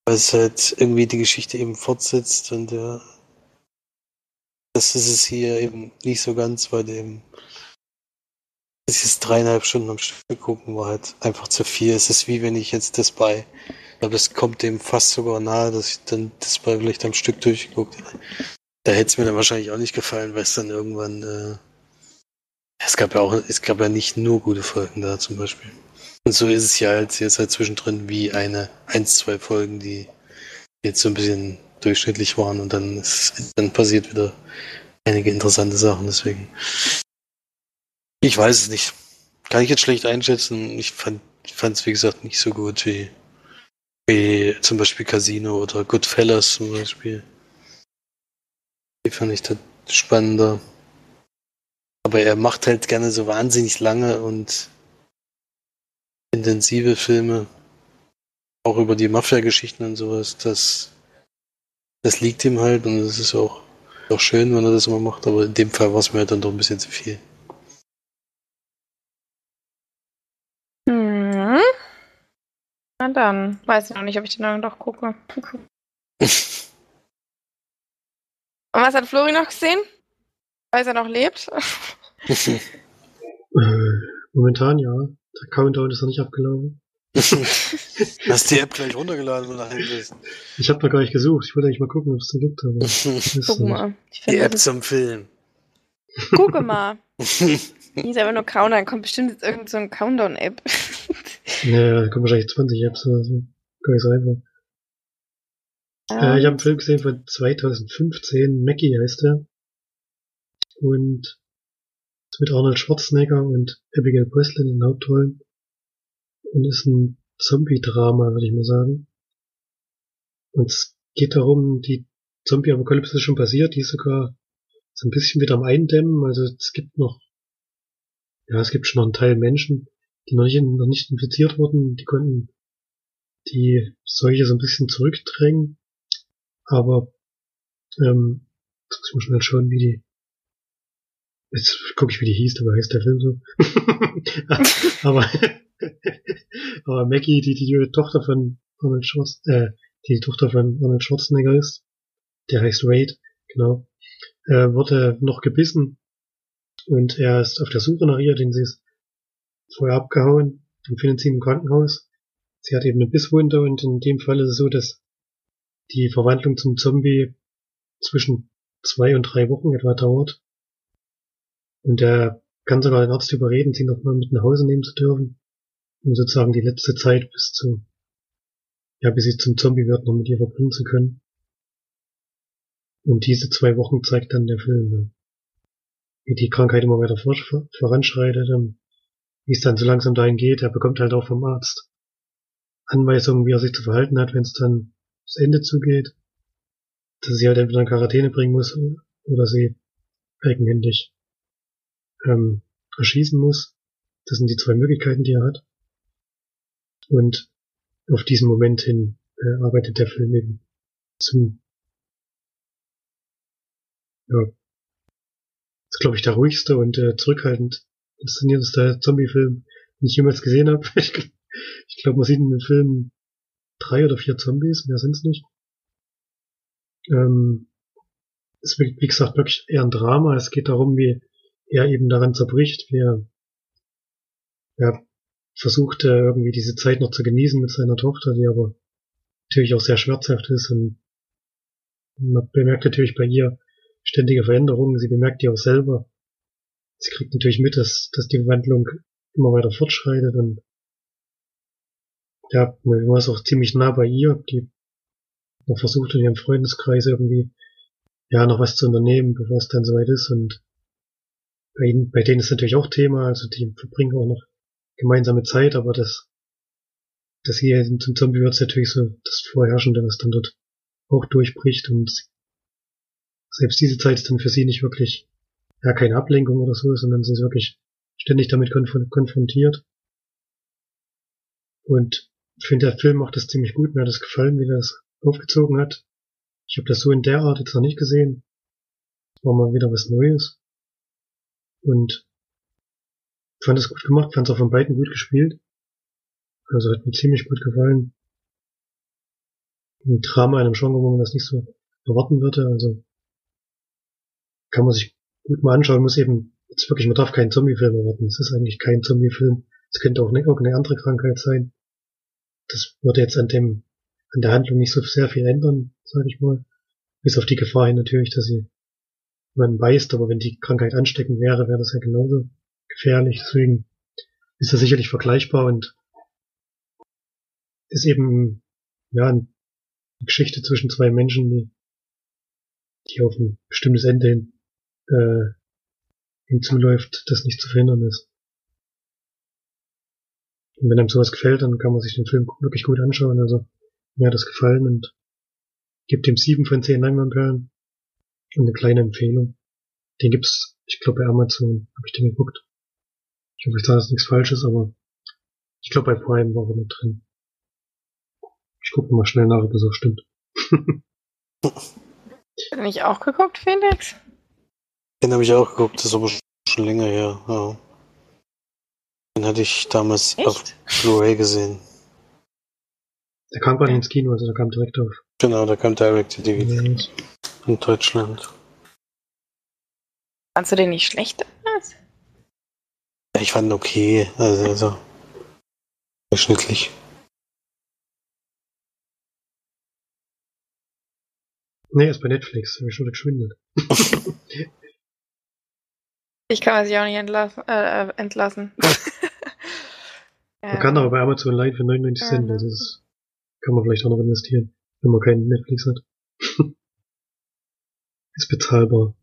weil es halt irgendwie die Geschichte eben fortsetzt und ja, das ist es hier eben nicht so ganz, weil eben dieses dreieinhalb Stunden am Stück gucken war halt einfach zu viel. Es ist wie wenn ich jetzt das bei, ich glaube, das kommt dem fast sogar nahe, dass ich dann das bei vielleicht am Stück durchgeguckt hätte. Da hätte es mir dann wahrscheinlich auch nicht gefallen, weil es dann irgendwann, äh, es gab ja auch, es gab ja nicht nur gute Folgen da zum Beispiel. Und so ist es ja halt jetzt halt zwischendrin wie eine, eins, zwei Folgen, die jetzt so ein bisschen durchschnittlich waren und dann ist, dann passiert wieder einige interessante Sachen, deswegen. Ich weiß es nicht. Kann ich jetzt schlecht einschätzen. Ich fand es, wie gesagt, nicht so gut wie, wie zum Beispiel Casino oder Goodfellas zum Beispiel. Die fand ich da spannender. Aber er macht halt gerne so wahnsinnig lange und intensive Filme, auch über die Mafia-Geschichten und sowas, das, das liegt ihm halt und es ist auch, auch schön, wenn er das immer macht, aber in dem Fall war es mir halt dann doch ein bisschen zu viel. Hm. Na dann, weiß ich noch nicht, ob ich den dann doch gucke. und was hat Flori noch gesehen? Weiß er noch lebt? äh, momentan ja. Der Countdown ist noch nicht abgelaufen. Hast die App gleich runtergeladen und nachher bist. Ich habe noch gar nicht gesucht. Ich wollte eigentlich mal gucken, ob es da gibt. Aber Guck mal. Die App zum Film. Gucke mal. Die ist einfach nur Countdown. Kommt bestimmt jetzt irgend so ein Countdown-App. naja, da kommen wahrscheinlich 20 Apps oder so. Gar nicht so einfach. Äh, ich habe einen Film gesehen von 2015. Mackie heißt der. Und mit Arnold Schwarzenegger und Abigail Breslin in Hauptrollen. Und ist ein Zombie-Drama, würde ich mal sagen. Und es geht darum, die Zombie-Apokalypse ist schon passiert, die ist sogar so ein bisschen wieder am Eindämmen. Also es gibt noch, ja, es gibt schon noch einen Teil Menschen, die noch nicht, noch nicht infiziert wurden, die konnten die Seuche so ein bisschen zurückdrängen. Aber ähm, jetzt muss ich mal schnell schauen, wie die Jetzt gucke ich, wie die hieß, dabei heißt der Film so. aber, aber Maggie, die die Tochter von Arnold Schwarz, äh, die Tochter von Arnold Schwarzenegger ist, der heißt Wade, genau, äh, wurde noch gebissen und er ist auf der Suche nach ihr, denn sie ist vorher abgehauen und findet sie im Krankenhaus. Sie hat eben eine Bisswunde und in dem Fall ist es so, dass die Verwandlung zum Zombie zwischen zwei und drei Wochen etwa dauert. Und er kann sogar den Arzt überreden, sie nochmal mit nach Hause nehmen zu dürfen, um sozusagen die letzte Zeit bis zu ja, bis sie zum Zombie wird, noch mit ihr verbringen zu können. Und diese zwei Wochen zeigt dann der Film, wie die Krankheit immer weiter vor, voranschreitet wie es dann so langsam dahin geht. Er bekommt halt auch vom Arzt Anweisungen, wie er sich zu verhalten hat, wenn es dann das Ende zugeht. Dass sie halt entweder in Quarantäne bringen muss oder sie eigenhändig ähm, erschießen muss. Das sind die zwei Möglichkeiten, die er hat. Und auf diesen Moment hin äh, arbeitet der Film eben zu. Ja. Das ist, glaube ich, der ruhigste und äh, zurückhaltend inszenierteste Zombie-Film, den ich jemals gesehen habe. Ich, ich glaube, man sieht in dem Film drei oder vier Zombies, mehr sind's nicht. Ähm, es ist, wie gesagt, wirklich eher ein Drama. Es geht darum, wie er eben daran zerbricht, wie er ja, versucht, äh, irgendwie diese Zeit noch zu genießen mit seiner Tochter, die aber natürlich auch sehr schmerzhaft ist und man bemerkt natürlich bei ihr ständige Veränderungen. Sie bemerkt die auch selber. Sie kriegt natürlich mit, dass, dass die Wandlung immer weiter fortschreitet und ja, man war es auch ziemlich nah bei ihr, die noch versucht in ihrem Freundeskreis irgendwie ja noch was zu unternehmen, bevor es dann soweit ist und bei ihnen, bei denen ist natürlich auch Thema, also die verbringen auch noch gemeinsame Zeit, aber das, das hier zum Zombie wird natürlich so das Vorherrschende, was dann dort auch durchbricht und selbst diese Zeit ist dann für sie nicht wirklich, ja, keine Ablenkung oder so, sondern sie ist wirklich ständig damit konf konfrontiert. Und ich finde, der Film macht das ziemlich gut. Mir hat das gefallen, wie er das aufgezogen hat. Ich habe das so in der Art jetzt noch nicht gesehen. War mal wieder was Neues. Und fand es gut gemacht, fand es auch von beiden gut gespielt. Also hat mir ziemlich gut gefallen. Ein Drama in einem Genre, wo man das nicht so erwarten würde. Also kann man sich gut mal anschauen, muss eben jetzt wirklich, man darf keinen Zombie-Film erwarten. Es ist eigentlich kein Zombie-Film. Es könnte auch eine, irgendeine andere Krankheit sein. Das würde jetzt an dem, an der Handlung nicht so sehr viel ändern, sage ich mal. Bis auf die Gefahr hin natürlich, dass sie man beißt, aber wenn die Krankheit ansteckend wäre, wäre das ja genauso gefährlich. Deswegen ist das sicherlich vergleichbar und ist eben ja eine Geschichte zwischen zwei Menschen, die, die auf ein bestimmtes Ende hin, äh, hinzuläuft, das nicht zu verhindern ist. Und wenn einem sowas gefällt, dann kann man sich den Film wirklich gut anschauen. Also mir hat das gefallen und gibt ihm sieben von zehn Leinwandperlen und eine kleine Empfehlung. Den gibt's, ich glaube bei Amazon, habe ich den geguckt. Ich hoffe, ich sage jetzt nichts Falsches, aber ich glaube bei Prime war er mit drin. Ich gucke mal schnell nach, ob das auch stimmt. Du nicht auch geguckt, Felix? Den habe ich auch geguckt, das ist aber schon länger her. Ja. Den hatte ich damals Echt? auf Blu-ray gesehen. Der kam gar nicht ins Kino, also der kam direkt auf. Genau, da kam Direct to DVD in Deutschland. Fandst du den nicht schlecht ich fand okay, also, also durchschnittlich. Nee, ist bei Netflix, habe ich schon geschwindelt. Ich kann man sich auch nicht entlassen. Äh, entlassen. Man kann aber bei Amazon Live für 99 Cent, also das kann man vielleicht auch noch investieren, wenn man keinen Netflix hat. ist bezahlbar.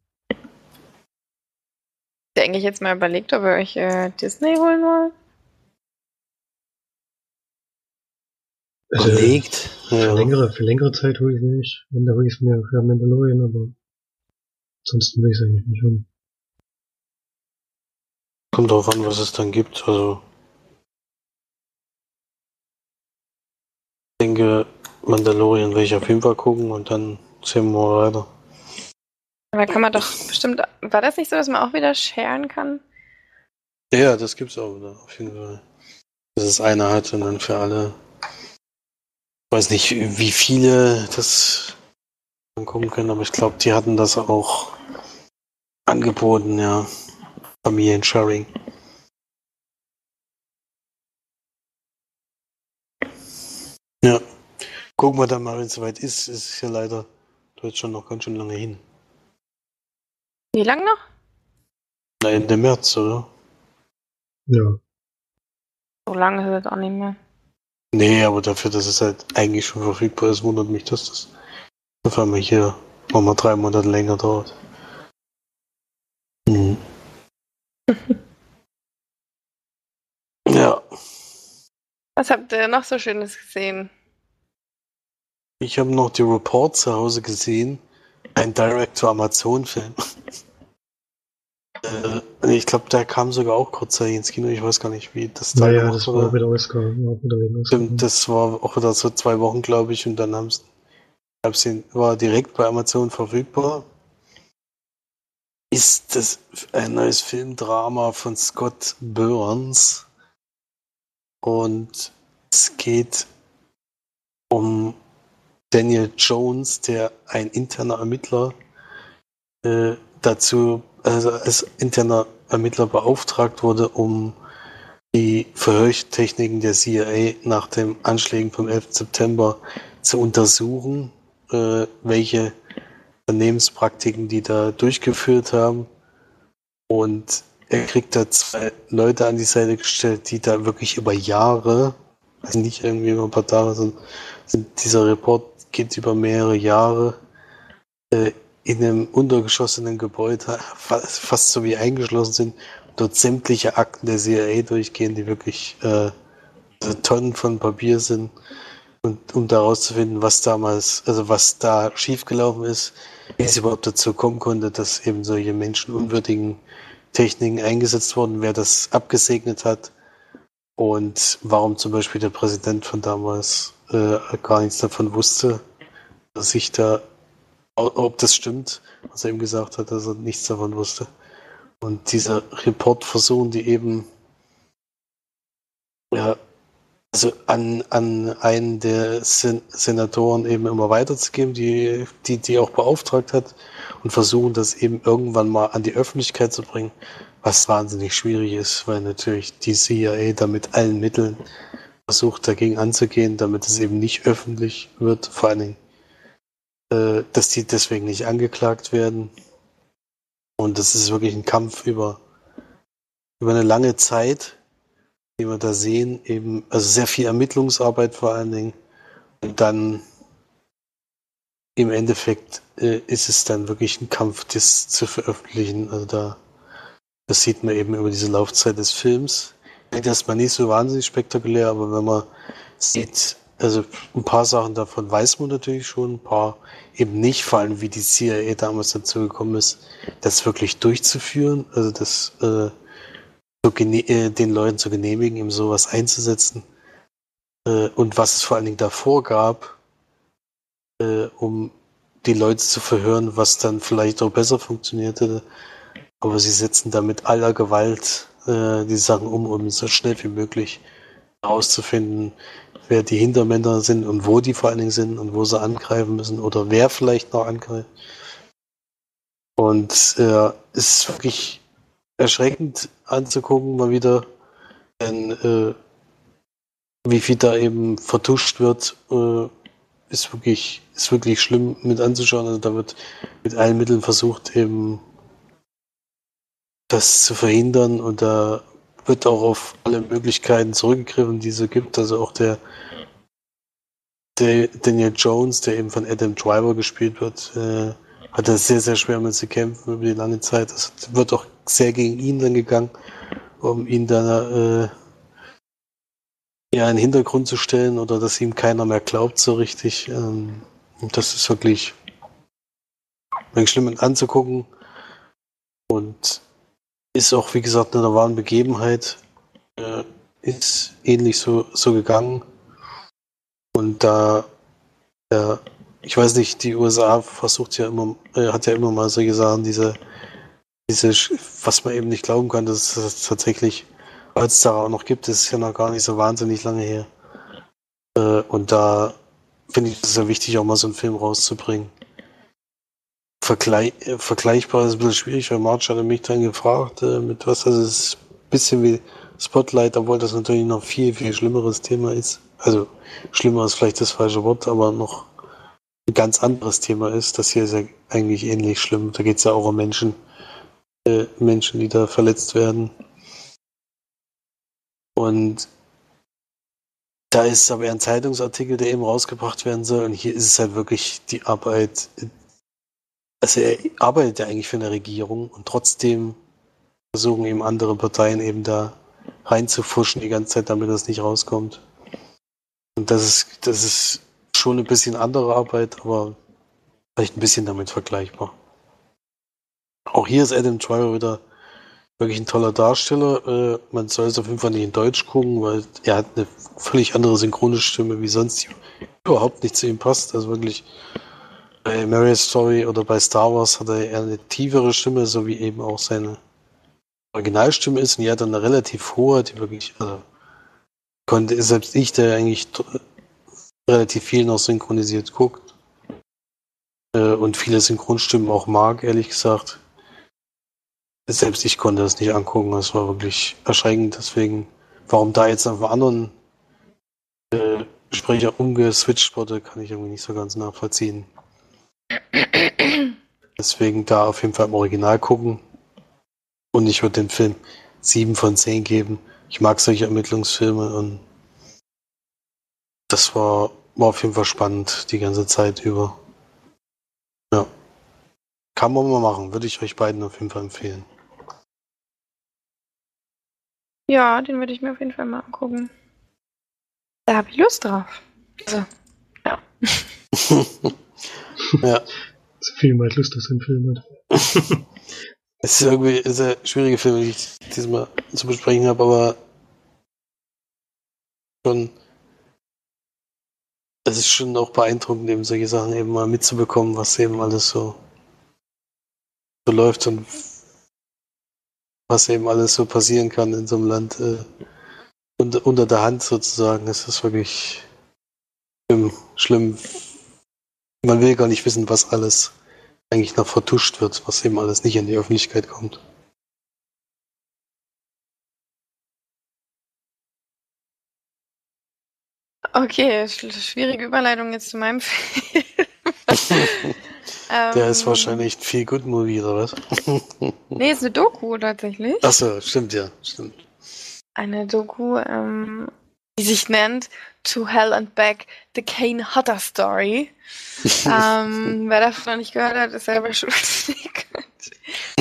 Ihr eigentlich jetzt mal überlegt, ob ihr euch äh, Disney holen wollt? Also, Überlegt. Für Ja. längere, für längere Zeit hole ich nicht. Wenn, da hole ich es mir für Mandalorian, aber ansonsten will ich es eigentlich nicht holen. Kommt drauf an, was es dann gibt. Also ich denke, Mandalorian werde ich auf jeden Fall gucken und dann sehen wir mal weiter. Da kann man doch bestimmt. War das nicht so, dass man auch wieder sharen kann? Ja, das gibt's auch wieder, auf jeden Fall. Dass es einer hat und dann für alle. Ich weiß nicht, wie viele das gucken können, aber ich glaube, die hatten das auch angeboten, ja. Familiensharing. Ja. Gucken wir dann mal, wenn es soweit ist. Es ist ja leider Deutschland noch ganz schön lange hin. Wie lang noch? Na, Ende März, oder? Ja. So lange ist es auch nicht mehr. Nee, aber dafür, dass es halt eigentlich schon verfügbar ist, wundert mich, dass das auf einmal hier nochmal drei Monate länger dauert. Hm. ja, Was habt ihr noch so Schönes gesehen? ich habe noch die Report zu Hause gesehen. Ein Direct-to-Amazon-Film. Äh, ich glaube, der kam sogar auch kurzzeitig ins Kino. Ich weiß gar nicht, wie das da Naja, das war wieder wieder. Stimmt, das war auch wieder so zwei Wochen, glaube ich, und dann haben hab's ihn, war direkt bei Amazon verfügbar. Ist das ein neues Filmdrama von Scott Burns und es geht um Daniel Jones, der ein interner Ermittler äh, dazu, also als interner Ermittler beauftragt wurde, um die Verhörtechniken der CIA nach den Anschlägen vom 11. September zu untersuchen, äh, welche Unternehmenspraktiken die da durchgeführt haben. Und er kriegt da zwei Leute an die Seite gestellt, die da wirklich über Jahre, also nicht irgendwie über ein paar Tage, sondern dieser Report geht über mehrere Jahre äh, in einem untergeschossenen Gebäude, fast, so wie eingeschlossen sind, dort sämtliche Akten der CIA durchgehen, die wirklich äh, also Tonnen von Papier sind. Und um da herauszufinden, was damals, also was da schiefgelaufen ist, wie es überhaupt dazu kommen konnte, dass eben solche menschenunwürdigen Techniken eingesetzt wurden, wer das abgesegnet hat und warum zum Beispiel der Präsident von damals äh, gar nichts davon wusste, dass sich da, ob das stimmt, was er ihm gesagt hat, dass er nichts davon wusste. Und dieser Report versuchen die eben ja, also an, an einen der Sen Senatoren eben immer weiterzugeben, die, die die auch beauftragt hat und versuchen das eben irgendwann mal an die Öffentlichkeit zu bringen, was wahnsinnig schwierig ist, weil natürlich die CIA da mit allen Mitteln versucht dagegen anzugehen, damit es eben nicht öffentlich wird, vor allen Dingen, äh, dass die deswegen nicht angeklagt werden. Und das ist wirklich ein Kampf über, über eine lange Zeit, die wir da sehen, eben, also sehr viel Ermittlungsarbeit vor allen Dingen. Und dann im Endeffekt äh, ist es dann wirklich ein Kampf, das zu veröffentlichen. Also da, das sieht man eben über diese Laufzeit des Films. Klingt erstmal nicht so wahnsinnig spektakulär, aber wenn man sieht, also ein paar Sachen davon weiß man natürlich schon, ein paar eben nicht, vor allem wie die CIA damals dazu gekommen ist, das wirklich durchzuführen, also das äh, so äh, den Leuten zu genehmigen, eben sowas einzusetzen. Äh, und was es vor allen Dingen davor gab, äh, um die Leute zu verhören, was dann vielleicht auch besser funktionierte. Aber sie setzen da mit aller Gewalt äh, die Sachen um, um so schnell wie möglich herauszufinden, wer die Hintermänner sind und wo die vor allen Dingen sind und wo sie angreifen müssen oder wer vielleicht noch angreift. Und äh, es ist wirklich erschreckend anzugucken, mal wieder, denn äh, wie viel da eben vertuscht wird, äh, ist wirklich, ist wirklich schlimm mit anzuschauen. Also da wird mit allen Mitteln versucht, eben das zu verhindern und da wird auch auf alle Möglichkeiten zurückgegriffen, die es so gibt. Also auch der, der Daniel Jones, der eben von Adam Driver gespielt wird, äh, hat er sehr, sehr schwer mit zu kämpfen über die lange Zeit. Es wird auch sehr gegen ihn dann gegangen, um ihn dann äh, ja, in den Hintergrund zu stellen oder dass ihm keiner mehr glaubt so richtig. Ähm, das ist wirklich, wirklich schlimm anzugucken und ist auch, wie gesagt, in einer wahren Begebenheit. Äh, ist ähnlich so, so gegangen. Und da, ja, ich weiß nicht, die USA versucht ja immer, äh, hat ja immer mal solche Sachen, diese, diese, was man eben nicht glauben kann, dass es tatsächlich heutzutage auch noch gibt, das ist ja noch gar nicht so wahnsinnig lange her. Äh, und da finde ich es sehr wichtig, auch mal so einen Film rauszubringen. Vergleich, vergleichbar ist ein bisschen schwierig, weil Marge hatte mich dann gefragt, äh, mit was, also es ist ein bisschen wie Spotlight, obwohl das natürlich noch viel, viel schlimmeres Thema ist. Also, schlimmer ist vielleicht das falsche Wort, aber noch ein ganz anderes Thema ist. Das hier ist ja eigentlich ähnlich schlimm. Da geht es ja auch um Menschen, äh, Menschen, die da verletzt werden. Und Da ist aber ein Zeitungsartikel, der eben rausgebracht werden soll. Und hier ist es halt wirklich die Arbeit. Also er arbeitet ja eigentlich für eine Regierung und trotzdem versuchen eben andere Parteien eben da reinzufuschen die ganze Zeit, damit das nicht rauskommt. Und das ist, das ist schon ein bisschen andere Arbeit, aber vielleicht ein bisschen damit vergleichbar. Auch hier ist Adam Driver wieder wirklich ein toller Darsteller. Äh, man soll es auf jeden Fall nicht in Deutsch gucken, weil er hat eine völlig andere synchrone Stimme wie sonst, die überhaupt nicht zu ihm passt. Also wirklich bei Marriage Story oder bei Star Wars hat er eher eine tiefere Stimme, so wie eben auch seine Originalstimme ist. Und die hat dann eine relativ hohe, die wirklich, also konnte selbst ich, der eigentlich relativ viel noch synchronisiert guckt äh, und viele Synchronstimmen auch mag, ehrlich gesagt, selbst ich konnte das nicht angucken. Das war wirklich erschreckend. Deswegen, warum da jetzt auf anderen äh, Sprecher umgeswitcht wurde, kann ich irgendwie nicht so ganz nachvollziehen. Deswegen da auf jeden Fall im Original gucken. Und ich würde dem Film 7 von 10 geben. Ich mag solche Ermittlungsfilme und das war, war auf jeden Fall spannend die ganze Zeit über. Ja. Kann man mal machen, würde ich euch beiden auf jeden Fall empfehlen. Ja, den würde ich mir auf jeden Fall mal angucken. Da habe ich Lust drauf. Also, ja. ja. Zu viel mal Lust auf so einen Film hat. es ist irgendwie ein sehr schwieriger Film, den ich diesmal zu besprechen habe, aber schon. Es ist schon auch beeindruckend, eben solche Sachen eben mal mitzubekommen, was eben alles so, so läuft und was eben alles so passieren kann in so einem Land äh, unter, unter der Hand sozusagen. Es ist wirklich schlimm, schlimm. Man will gar nicht wissen, was alles eigentlich noch vertuscht wird, was eben alles nicht in die Öffentlichkeit kommt. Okay, schwierige Überleitung jetzt zu meinem Film. Der ist ähm, wahrscheinlich ein viel Good Movie, oder was? nee, ist eine Doku tatsächlich. Achso, stimmt ja, stimmt. Eine Doku, ähm, die sich nennt To Hell and Back, The Kane Hutter Story. ähm, wer davon noch nicht gehört hat, ist selber schuldig.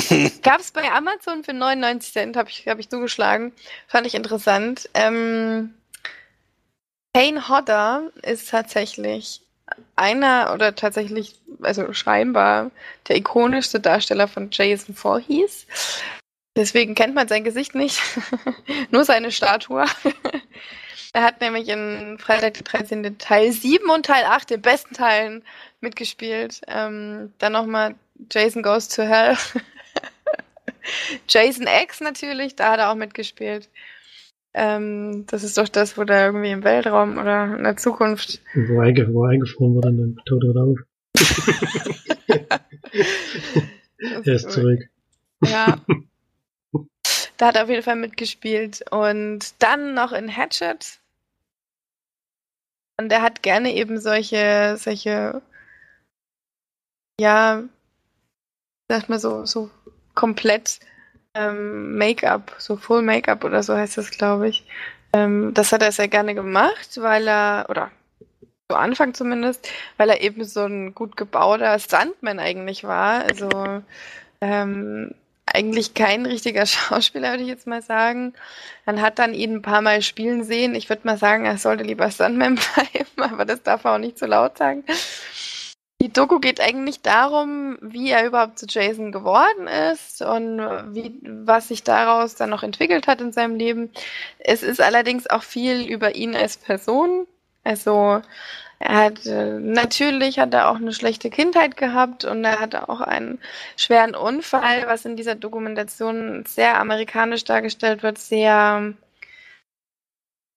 Gab es bei Amazon für 99 Cent, habe ich, hab ich zugeschlagen. Fand ich interessant. Ähm, Kane Hodder ist tatsächlich einer oder tatsächlich, also scheinbar der ikonischste Darsteller von Jason Voorhees. Deswegen kennt man sein Gesicht nicht, nur seine Statue. Er hat nämlich in Freitag die 13. Teil 7 und Teil 8, den besten Teilen, mitgespielt. Ähm, dann nochmal Jason Goes to Hell. Jason X natürlich, da hat er auch mitgespielt. Ähm, das ist doch das, wo der irgendwie im Weltraum oder in der Zukunft. Wo, einge wo eingefroren wurde, dann tot oder auf. er ist zurück. Ja. Da hat er auf jeden Fall mitgespielt. Und dann noch in Hatchet. Und der hat gerne eben solche, solche, ja, sag mal so, so komplett ähm, Make-up, so Full Make-up oder so heißt das, glaube ich. Ähm, das hat er sehr gerne gemacht, weil er, oder zu Anfang zumindest, weil er eben so ein gut gebauter Stuntman eigentlich war. Also ähm, eigentlich kein richtiger Schauspieler, würde ich jetzt mal sagen. Man hat dann ihn ein paar Mal spielen sehen. Ich würde mal sagen, er sollte lieber Stuntman bleiben, aber das darf er auch nicht zu so laut sagen. Die Doku geht eigentlich darum, wie er überhaupt zu Jason geworden ist und wie, was sich daraus dann noch entwickelt hat in seinem Leben. Es ist allerdings auch viel über ihn als Person. Also er hat äh, natürlich hat er auch eine schlechte Kindheit gehabt und er hatte auch einen schweren Unfall, was in dieser Dokumentation sehr amerikanisch dargestellt wird, sehr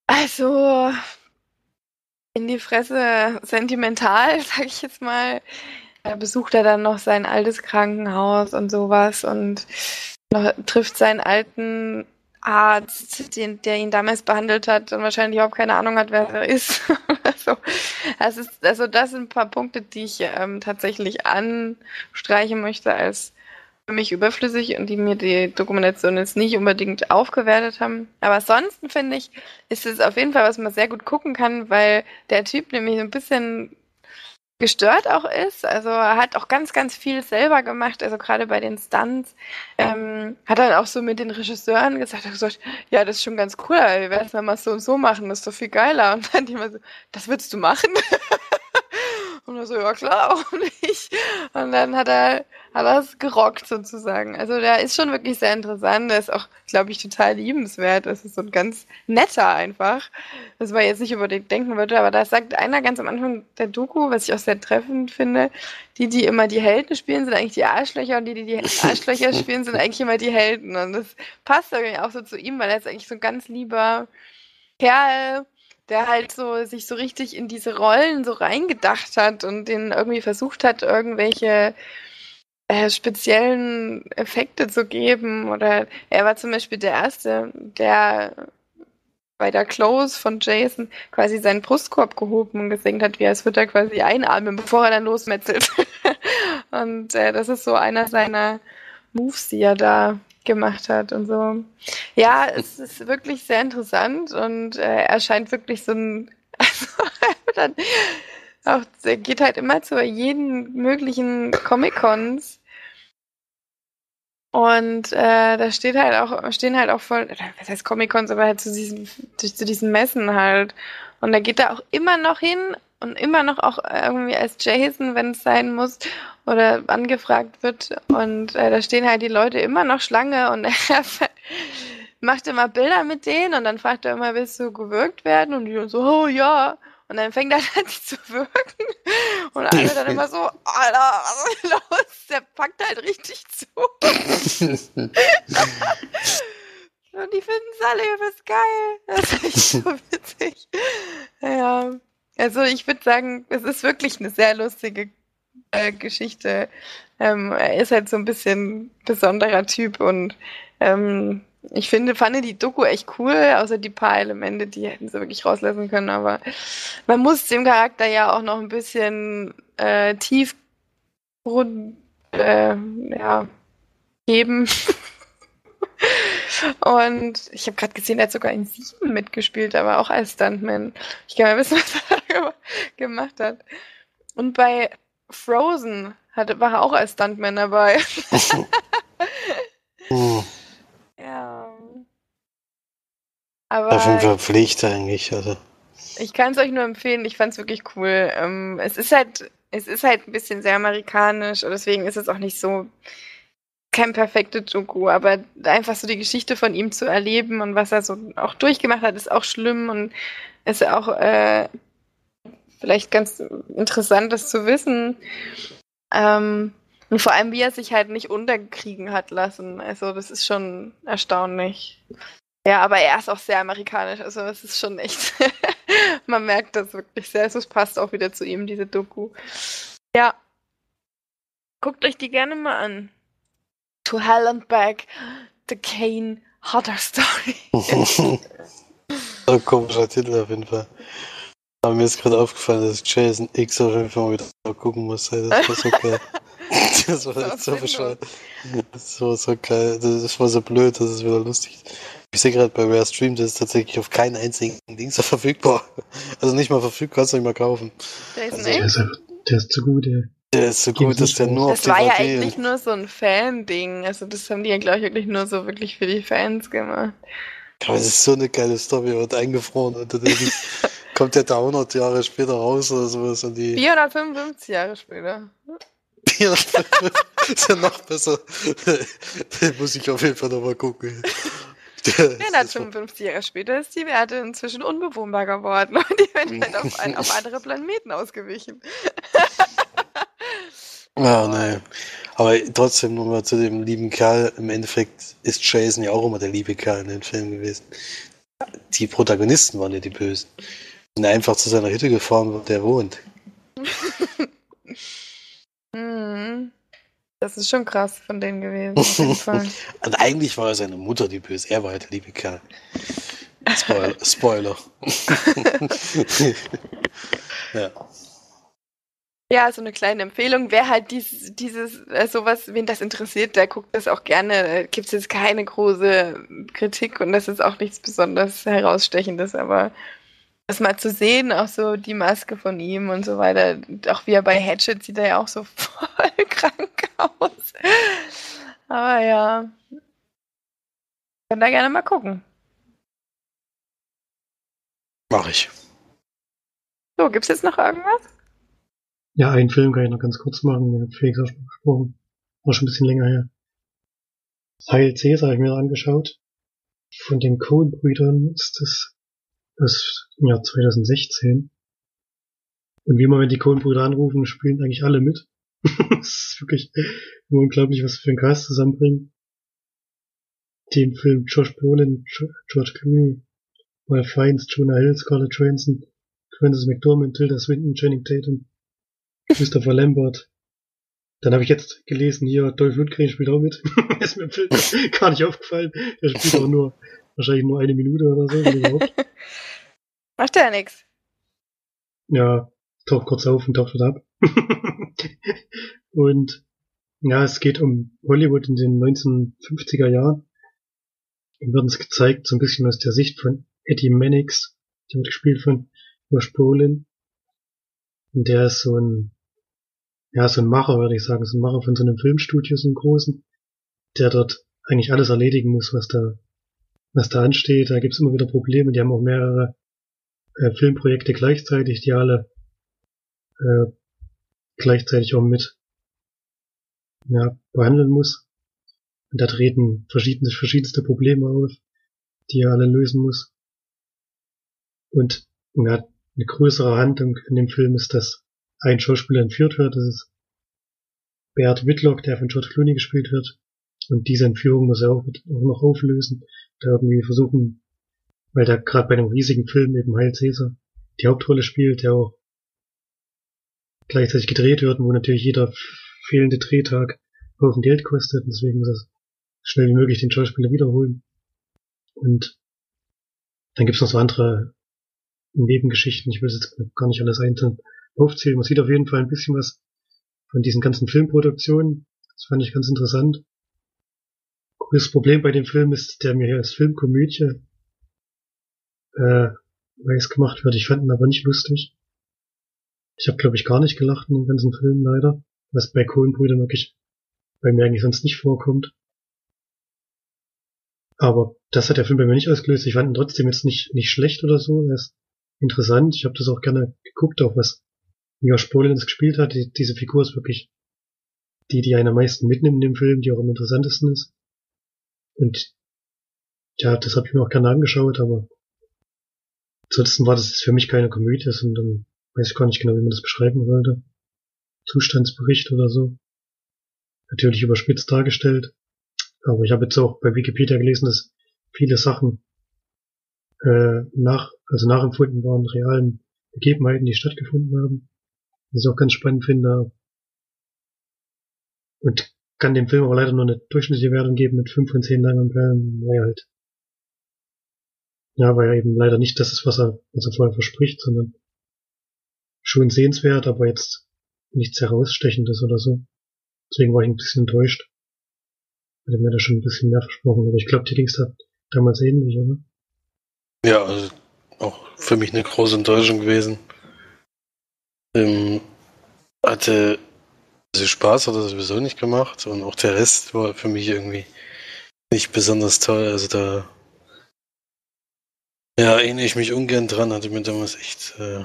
also in die Fresse sentimental, sag ich jetzt mal. Da besucht er dann noch sein altes Krankenhaus und sowas und trifft seinen alten Arzt, den, der ihn damals behandelt hat und wahrscheinlich überhaupt keine Ahnung hat, wer er ist. also, das ist, also das sind ein paar Punkte, die ich ähm, tatsächlich anstreichen möchte als für mich überflüssig und die mir die Dokumentation jetzt nicht unbedingt aufgewertet haben. Aber ansonsten finde ich, ist es auf jeden Fall, was man sehr gut gucken kann, weil der Typ nämlich ein bisschen gestört auch ist. Also er hat auch ganz, ganz viel selber gemacht, also gerade bei den Stunts. Ähm, hat dann auch so mit den Regisseuren gesagt, hat gesagt, ja, das ist schon ganz cool, aber wir werden es mal so und so machen, das ist doch viel geiler. Und dann die immer so, das würdest du machen? Er so, ja klar, warum nicht? Und dann hat er, hat er es gerockt sozusagen. Also der ist schon wirklich sehr interessant. Der ist auch, glaube ich, total liebenswert. Das ist so ein ganz netter einfach. Das man jetzt nicht über den denken würde, aber da sagt einer ganz am Anfang der Doku, was ich auch sehr treffend finde, die, die immer die Helden spielen, sind eigentlich die Arschlöcher und die, die die Arschlöcher spielen, sind eigentlich immer die Helden. Und das passt irgendwie auch so zu ihm, weil er ist eigentlich so ein ganz lieber Kerl, der halt so sich so richtig in diese Rollen so reingedacht hat und den irgendwie versucht hat, irgendwelche äh, speziellen Effekte zu geben. Oder er war zum Beispiel der Erste, der bei der Close von Jason quasi seinen Brustkorb gehoben und gesenkt hat, wie als würde er quasi einatmen, bevor er dann losmetzelt. und äh, das ist so einer seiner Moves, die er da gemacht hat und so. Ja, es ist wirklich sehr interessant und äh, er scheint wirklich so ein, also dann auch, er geht halt immer zu jeden möglichen Comic-Cons und äh, da steht halt auch, stehen halt auch voll, was heißt Comic-Cons, aber halt zu diesen, zu diesen Messen halt. Und da geht er auch immer noch hin und immer noch auch irgendwie als Jason, wenn es sein muss oder angefragt wird. Und äh, da stehen halt die Leute immer noch Schlange und er macht immer Bilder mit denen und dann fragt er immer, willst du gewürgt werden? Und die so, oh ja. Und dann fängt er an, sich zu wirken. Und alle dann immer so, Alter, was ist los? Der packt halt richtig zu. und die finden es alle übelst geil. Das ist echt so witzig. Ja. Also ich würde sagen, es ist wirklich eine sehr lustige äh, Geschichte. Ähm, er ist halt so ein bisschen besonderer Typ und ähm, ich finde, fand die Doku echt cool, außer die paar Elemente, die hätten sie wirklich rauslassen können, aber man muss dem Charakter ja auch noch ein bisschen äh, tief äh, ja, geben. Und ich habe gerade gesehen, er hat sogar in Sieben mitgespielt, aber auch als Stuntman. Ich kann mal wissen, was er gemacht hat. Und bei Frozen hat, war er auch als Stuntman dabei. Hm. Ja. Aber Auf jeden Fall Pflicht eigentlich, also. ich kann es euch nur empfehlen. Ich fand es wirklich cool. Ähm, es ist halt, es ist halt ein bisschen sehr amerikanisch und deswegen ist es auch nicht so kein perfekte Doku, aber einfach so die Geschichte von ihm zu erleben und was er so auch durchgemacht hat, ist auch schlimm und ist auch äh, vielleicht ganz interessant, das zu wissen. Ähm, und vor allem, wie er sich halt nicht unterkriegen hat lassen. Also, das ist schon erstaunlich. Ja, aber er ist auch sehr amerikanisch. Also, es ist schon echt. Man merkt das wirklich sehr. Also, es passt auch wieder zu ihm, diese Doku. Ja. Guckt euch die gerne mal an. To Hell and Back. The Kane Hodder Story. so ein komischer Titel auf jeden Fall. Aber mir ist gerade aufgefallen, dass ich Jason X auf jeden Fall mal wieder gucken muss. ey. Das war so geil. Das war So echt so bescheuert. Das war so geil. Das war so blöd, das ist wieder lustig. Ich sehe gerade bei Rare Stream, das ist tatsächlich auf keinen einzigen Ding so verfügbar. Also nicht mal verfügbar, kannst du nicht mal kaufen. Jason Der X? der ist zu gut, ey. Der ist so gut, dass der nur auf Das war ja eigentlich nur so ein Fan-Ding. Also das haben die ja, glaube ich, wirklich nur so wirklich für die Fans gemacht. Aber es ist so eine geile Story, wird eingefroren und dann kommt der da 100 Jahre später raus oder sowas und die 455 Jahre später. ist ja noch besser. Den muss ich auf jeden Fall nochmal gucken. Der, das war- 455 Jahre später ist die Erde inzwischen unbewohnbar geworden und die Menschheit auf, ein, auf andere Planeten ausgewichen. Ja, nee. Aber trotzdem nochmal zu dem lieben Kerl. Im Endeffekt ist Jason ja auch immer der liebe Kerl in dem Film gewesen. Die Protagonisten waren ja die Bösen. Sind einfach zu seiner Hütte gefahren, wo der wohnt. Hm. Das ist schon krass von denen gewesen. Und eigentlich war ja seine Mutter die Böse. Er war ja der liebe Kerl. Spoiler. Spoiler. ja. Ja, so eine kleine Empfehlung. Wer halt dies, dieses, äh, sowas, wen das interessiert, der guckt das auch gerne. Gibt es jetzt keine große Kritik und das ist auch nichts besonders herausstechendes, aber das mal zu sehen, auch so die Maske von ihm und so weiter, auch wie er bei Hatchet sieht er ja auch so voll krank aus. Aber ja, könnt da gerne mal gucken. Mach ich. So, gibt's jetzt noch irgendwas? Ja, einen Film kann ich noch ganz kurz machen, den hat Felix auch schon besprochen. War schon ein bisschen länger her. Heil Cäsar habe ich mir angeschaut. Von den Coen-Brüdern ist das das Jahr 2016. Und wie immer, wenn die Coen-Brüder anrufen, spielen eigentlich alle mit. das ist wirklich unglaublich, was sie für einen Cast zusammenbringen. Den Film Josh Brolin, George Clooney, Ralph Fiennes, Jonah Hill, Scarlett Johansson, Francis McDormand, Tilda Swinton, Channing Tatum, Christopher Lambert. Dann habe ich jetzt gelesen, hier, Dolph Lundgren spielt auch mit. ist mir im Film gar nicht aufgefallen. Der spielt auch nur, wahrscheinlich nur eine Minute oder so, überhaupt. Macht ja nichts. Ja, taucht kurz auf und taucht wieder ab. und ja, es geht um Hollywood in den 1950er Jahren. Und wird uns gezeigt, so ein bisschen aus der Sicht von Eddie Mannix, die wird gespielt von Josh Brolin. Und der ist so ein, ja, so ein Macher, würde ich sagen, so ein Macher von so einem Filmstudio, so einem großen, der dort eigentlich alles erledigen muss, was da, was da ansteht. Da gibt's immer wieder Probleme. Die haben auch mehrere äh, Filmprojekte gleichzeitig, die alle äh, gleichzeitig auch mit ja, behandeln muss. Und da treten verschiedene, verschiedenste Probleme auf, die er alle lösen muss. Und ja, eine größere Handlung in dem Film ist, dass ein Schauspieler entführt wird. Das ist Bert Whitlock, der von George Clooney gespielt wird. Und diese Entführung muss er auch, auch noch auflösen. Da irgendwie versuchen, weil da gerade bei einem riesigen Film eben Heil Caesar die Hauptrolle spielt, der auch gleichzeitig gedreht wird, wo natürlich jeder fehlende Drehtag Haufen Geld kostet. Und deswegen muss er schnell wie möglich den Schauspieler wiederholen. Und dann gibt's noch so andere Nebengeschichten. Ich will jetzt gar nicht alles einzeln aufzählen. Man sieht auf jeden Fall ein bisschen was von diesen ganzen Filmproduktionen. Das fand ich ganz interessant. Das Problem bei dem Film ist, der mir hier als Filmkomödie äh, weiß gemacht wird. Ich fand ihn aber nicht lustig. Ich habe, glaube ich, gar nicht gelacht in dem ganzen Film, leider. Was bei Coen-Brüdern wirklich bei mir eigentlich sonst nicht vorkommt. Aber das hat der Film bei mir nicht ausgelöst. Ich fand ihn trotzdem jetzt nicht, nicht schlecht oder so. Er ist interessant. Ich habe das auch gerne geguckt, auch was Josh Brolin gespielt hat. Die, diese Figur ist wirklich die, die einen am meisten mitnimmt in dem Film, die auch am interessantesten ist. Und ja, das habe ich mir auch gerne angeschaut, aber ansonsten war das jetzt für mich keine Komödie, sondern weiß ich gar nicht genau, wie man das beschreiben sollte. Zustandsbericht oder so. Natürlich überspitzt dargestellt. Aber ich habe jetzt auch bei Wikipedia gelesen, dass viele Sachen äh, nach, also nachempfunden waren, realen Begebenheiten, die stattgefunden haben. Was ich auch ganz spannend finde. Und kann dem Film aber leider nur eine durchschnittliche Wertung geben mit 5 von 10 Leinwandperlen, weil er halt, ja, weil er eben leider nicht das ist, was er, was er vorher verspricht, sondern schon sehenswert, aber jetzt nichts herausstechendes oder so. Deswegen war ich ein bisschen enttäuscht. Hatte mir da schon ein bisschen mehr versprochen, aber ich glaube, die ging's da damals ähnlich, oder? Ja, also auch für mich eine große Enttäuschung gewesen. Ähm, hatte also Spaß hat er sowieso nicht gemacht und auch der Rest war für mich irgendwie nicht besonders toll. Also da ja, erinnere ich mich ungern dran, hatte mir damals echt, äh,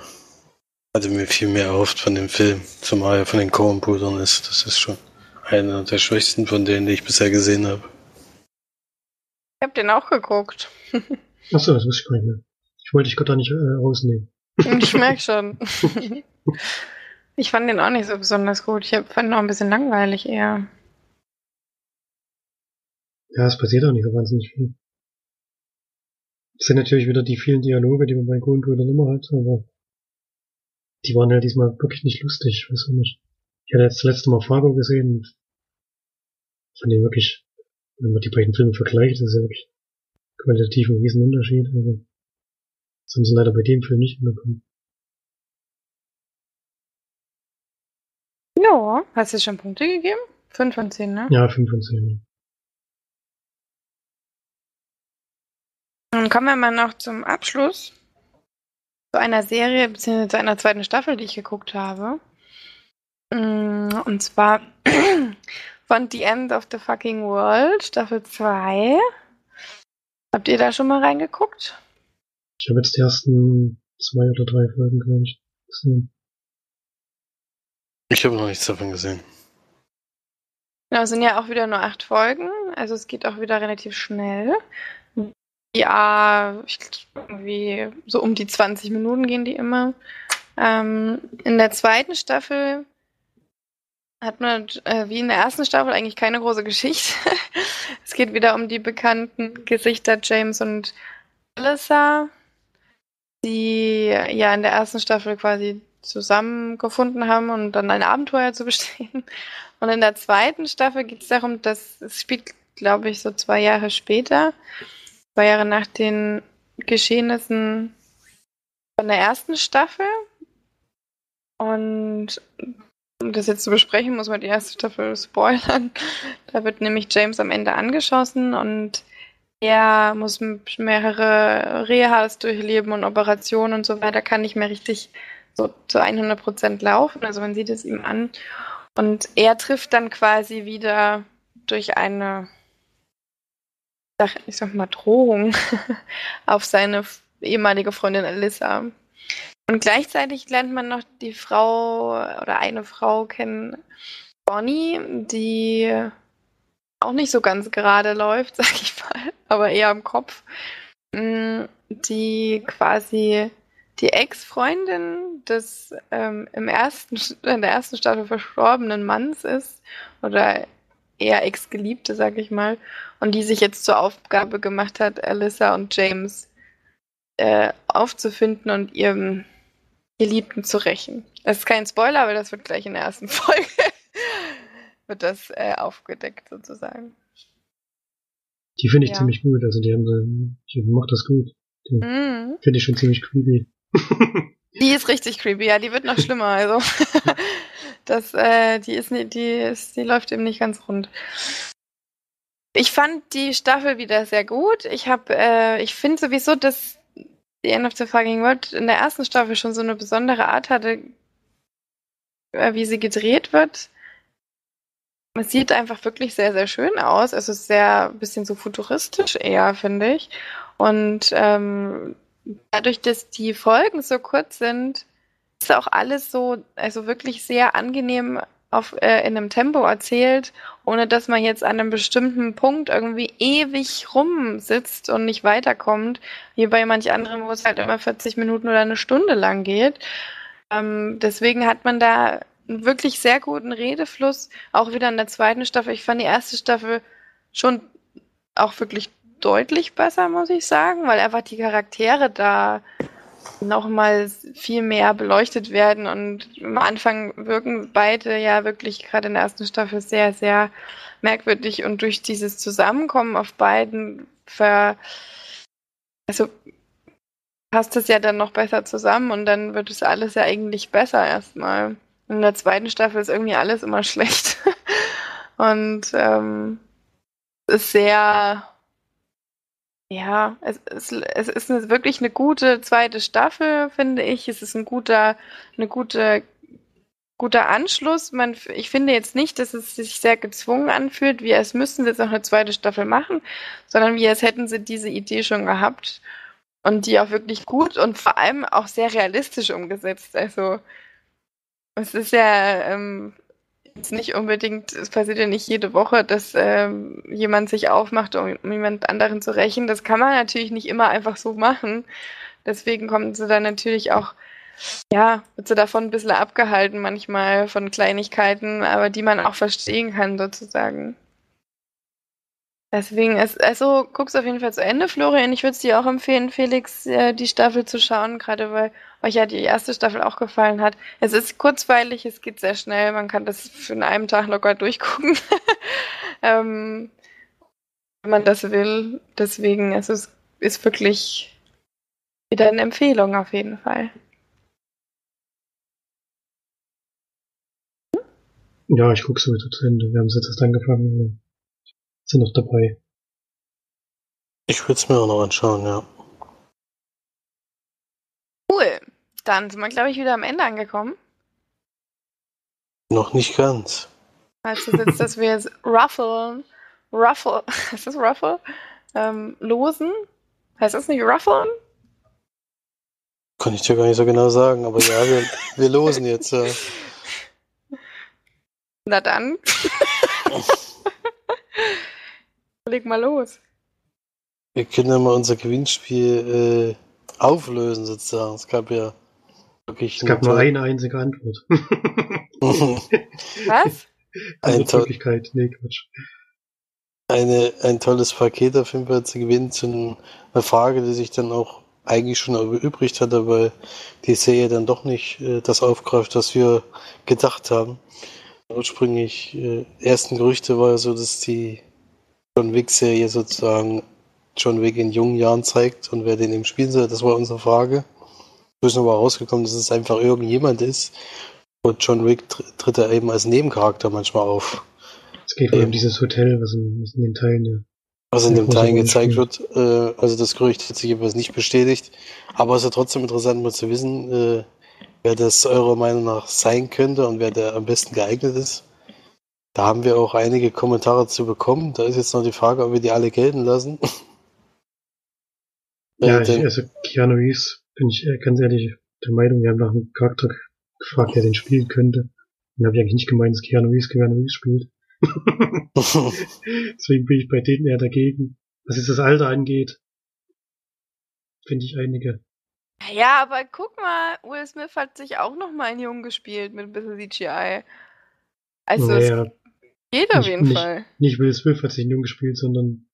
hatte mir viel mehr erhofft von dem Film, zumal er von den Coen-Brüdern ist. Das ist schon einer der schwächsten von denen, die ich bisher gesehen habe. Ich hab den auch geguckt. Achso, das wusste ich gar nicht mehr. Ich wollte dich da nicht äh, rausnehmen. Ich merke schon. ich fand den auch nicht so besonders gut. Ich fand ihn auch ein bisschen langweilig eher. Ja, es passiert auch nicht so wahnsinnig viel. Es sind natürlich wieder die vielen Dialoge, die man bei Kohlenbrüdern immer hat, aber die waren ja diesmal wirklich nicht lustig, ich weiß auch nicht. Ich hatte jetzt das letzte Mal Fargo gesehen und fand den wirklich, wenn man die beiden Filme vergleicht, das ist ja wirklich qualitativ ein Riesenunterschied, aber das haben sie leider bei dem Film nicht hinbekommen. Ja, hast du schon Punkte gegeben? 5 von 10, ne? Ja, 5 von 10. Dann kommen wir mal noch zum Abschluss zu einer Serie, beziehungsweise zu einer zweiten Staffel, die ich geguckt habe. Mm, Und zwar von The End of the Fucking World, Staffel 2. Habt ihr da schon mal reingeguckt? Ich habe jetzt die ersten zwei oder drei Folgen, glaube ich, gesehen. Ich habe noch nichts davon gesehen. Genau, es sind ja auch wieder nur acht Folgen, also es geht auch wieder relativ schnell. Ja, ich, irgendwie so um die 20 Minuten gehen die immer. Ähm, in der zweiten Staffel hat man äh, wie in der ersten Staffel eigentlich keine große Geschichte. es geht wieder um die bekannten Gesichter James und Alyssa, die ja in der ersten Staffel quasi zusammengefunden haben und dann ein Abenteuer zu bestehen. Und in der zweiten Staffel geht es darum, dass es spielt, glaube ich, so zwei Jahre später, zwei Jahre nach den Geschehnissen von der ersten Staffel. Und um das jetzt zu besprechen, muss man die erste Staffel spoilern. Da wird nämlich James am Ende angeschossen und er muss mehrere Rehas durchleben und Operationen und so weiter, kann nicht mehr richtig so zu 100 Prozent laufen. Also man sieht es ihm an. Und er trifft dann quasi wieder durch eine, ich sag mal, Drohung auf seine ehemalige Freundin Alyssa. Und gleichzeitig lernt man noch die Frau oder eine Frau kennen, Bonnie, die auch nicht so ganz gerade läuft, sag ich mal, aber eher im Kopf, mm, die quasi die Ex-Freundin des ähm, im ersten, in der ersten Staffel verstorbenen Manns ist oder eher Ex-Geliebte, sag ich mal, und die sich jetzt zur Aufgabe gemacht hat, Alyssa und James äh, aufzufinden und ihrem Geliebten zu rächen. Das ist kein Spoiler, aber das wird gleich in der ersten Folge wird das äh, aufgedeckt sozusagen. Die finde ich Ja. ziemlich gut, also die haben so, die macht das gut. Mhm. finde ich schon ziemlich creepy. Die ist richtig creepy, ja, die wird noch schlimmer, also. das, äh, die ist die ist, die läuft eben nicht ganz rund. Ich fand die Staffel wieder sehr gut. Ich habe, äh, ich finde sowieso, dass The End of the Fucking World in der ersten Staffel schon so eine besondere Art hatte, äh, wie sie gedreht wird. Es sieht einfach wirklich sehr, sehr schön aus. Es ist sehr ein bisschen so futuristisch eher, finde ich. Und ähm, dadurch, dass die Folgen so kurz sind, ist auch alles so, also wirklich sehr angenehm auf, äh, in einem Tempo erzählt, ohne dass man jetzt an einem bestimmten Punkt irgendwie ewig rumsitzt und nicht weiterkommt, wie bei manch anderen, wo es halt immer 40 Minuten oder eine Stunde lang geht. Ähm, deswegen hat man da einen wirklich sehr guten Redefluss, auch wieder in der zweiten Staffel. Ich fand die erste Staffel schon auch wirklich deutlich besser, muss ich sagen, weil einfach die Charaktere da nochmal viel mehr beleuchtet werden und am Anfang wirken beide ja wirklich gerade in der ersten Staffel sehr, sehr merkwürdig und durch dieses Zusammenkommen auf beiden ver also passt es ja dann noch besser zusammen und dann wird es alles ja eigentlich besser erstmal. In der zweiten Staffel ist irgendwie alles immer schlecht. und ähm, ist sehr ja, es, es, es ist eine, wirklich eine gute zweite Staffel, finde ich. Es ist ein guter, eine gute, guter Anschluss. Man, ich finde jetzt nicht, dass es sich sehr gezwungen anfühlt, wie als müssten sie jetzt noch eine zweite Staffel machen, sondern wie als hätten sie diese Idee schon gehabt und die auch wirklich gut und vor allem auch sehr realistisch umgesetzt. Also es ist ja ähm, jetzt nicht unbedingt, es passiert ja nicht jede Woche, dass ähm, jemand sich aufmacht, um, um jemand anderen zu rächen. Das kann man natürlich nicht immer einfach so machen. Deswegen kommen sie dann natürlich auch, ja, wird sie davon ein bisschen abgehalten manchmal von Kleinigkeiten, aber die man auch verstehen kann sozusagen. Deswegen, ist, also guck's auf jeden Fall zu Ende, Florian. Ich würde es dir auch empfehlen, Felix, äh, die Staffel zu schauen, gerade weil euch ja die erste Staffel auch gefallen hat. Es ist kurzweilig, es geht sehr schnell, man kann das in einem Tag locker durchgucken, ähm, wenn man das will. Deswegen, also es ist wirklich wieder eine Empfehlung auf jeden Fall. Ja, ich gucke sowieso zu Ende. Wir haben es jetzt erst angefangen. Sind noch dabei. Ich würde es mir auch noch anschauen, ja. Cool. Dann sind wir, glaube ich, wieder am Ende angekommen. Noch nicht ganz. Also jetzt, dass wir jetzt Ruffle, Ruffle, ist das Ruffle? Ähm, losen? Heißt das nicht Ruffeln? Kann ich dir gar nicht so genau sagen, aber ja, wir, wir losen jetzt. Ja. Na dann. Leg mal los. Wir können ja mal unser Gewinnspiel äh, auflösen, sozusagen. Es gab ja wirklich Es gab nur eine einzige Antwort. Was? Ein toll- Antwortmöglichkeit. Nee, Quatsch. eine, ein tolles Paket auf jeden Fall zu gewinnen zu einer Frage, die sich dann auch eigentlich schon erübrigt hatte, weil die Serie dann doch nicht äh, das aufgreift, was wir gedacht haben. Ursprünglich äh, ersten Gerüchte war ja so, dass die John Wick-Serie sozusagen John Wick in jungen Jahren zeigt und wer den eben spielen soll, das war unsere Frage. Wir sind aber rausgekommen, dass es einfach irgendjemand ist. Und John Wick tr- tritt da eben als Nebencharakter manchmal auf. Es geht wohl Ähm. um dieses Hotel, was in, was in den Teilen ja. was in dem Teil gezeigt wird. Äh, also das Gerücht hat sich jedenfalls nicht bestätigt. Aber es ist ja trotzdem interessant mal zu wissen, äh, wer das eurer Meinung nach sein könnte und wer der am besten geeignet ist. Da haben wir auch einige Kommentare zu bekommen. Da ist jetzt noch die Frage, ob wir die alle gelten lassen. Ja, Äh, ich, also Keanu Reeves bin ich äh, ganz ehrlich der Meinung, wir haben nach einem Charakter gefragt, der den spielen könnte. Und habe ich eigentlich nicht gemeint, dass Keanu Reeves Keanu Reeves spielt. Deswegen bin ich bei denen eher dagegen. Was jetzt das Alter angeht, finde ich einige. Ja, aber guck mal, Will Smith hat sich auch noch mal in Jung gespielt mit ein bisschen CGI. Also naja, geht auf nicht- jeden nicht- Fall. nicht Will Smith hat sich in Jung gespielt, sondern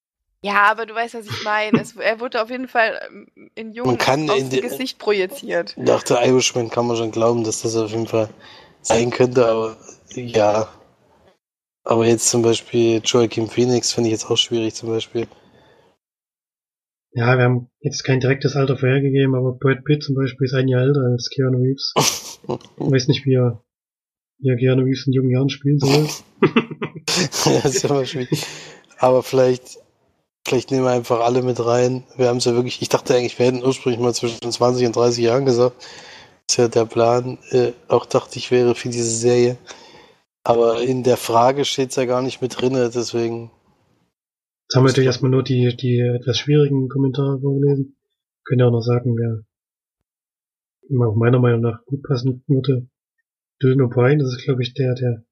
Ja, aber du weißt, was ich meine. Es, er wurde auf jeden Fall ähm, in Jung Man kann aufs in die- Gesicht projiziert. Nach der Irishman kann man schon glauben, dass das auf jeden Fall sein könnte, aber ja. Aber jetzt zum Beispiel Joaquin Phoenix finde ich jetzt auch schwierig zum Beispiel. ja, wir haben jetzt kein direktes Alter vorhergegeben, aber Brad Pitt zum Beispiel ist ein Jahr älter als Keanu Reeves. Ich weiß nicht, wie er, wie er Keanu Reeves in jungen Jahren spielen soll. ja, ist immer schwierig. Aber vielleicht, vielleicht nehmen wir einfach alle mit rein. Wir haben es ja wirklich, ich dachte eigentlich, wir hätten ursprünglich mal zwischen 20 und 30 Jahren gesagt. Das ist ja der Plan. Äh, auch dachte ich, wäre für diese Serie. Aber in der Frage steht es ja gar nicht mit drinne, deswegen. Jetzt haben wir natürlich erstmal nur die, die etwas schwierigen Kommentare vorgelesen. Können ja auch noch sagen, wer meiner Meinung nach gut passen würde. Dylan O'Brien, das ist glaube ich der, der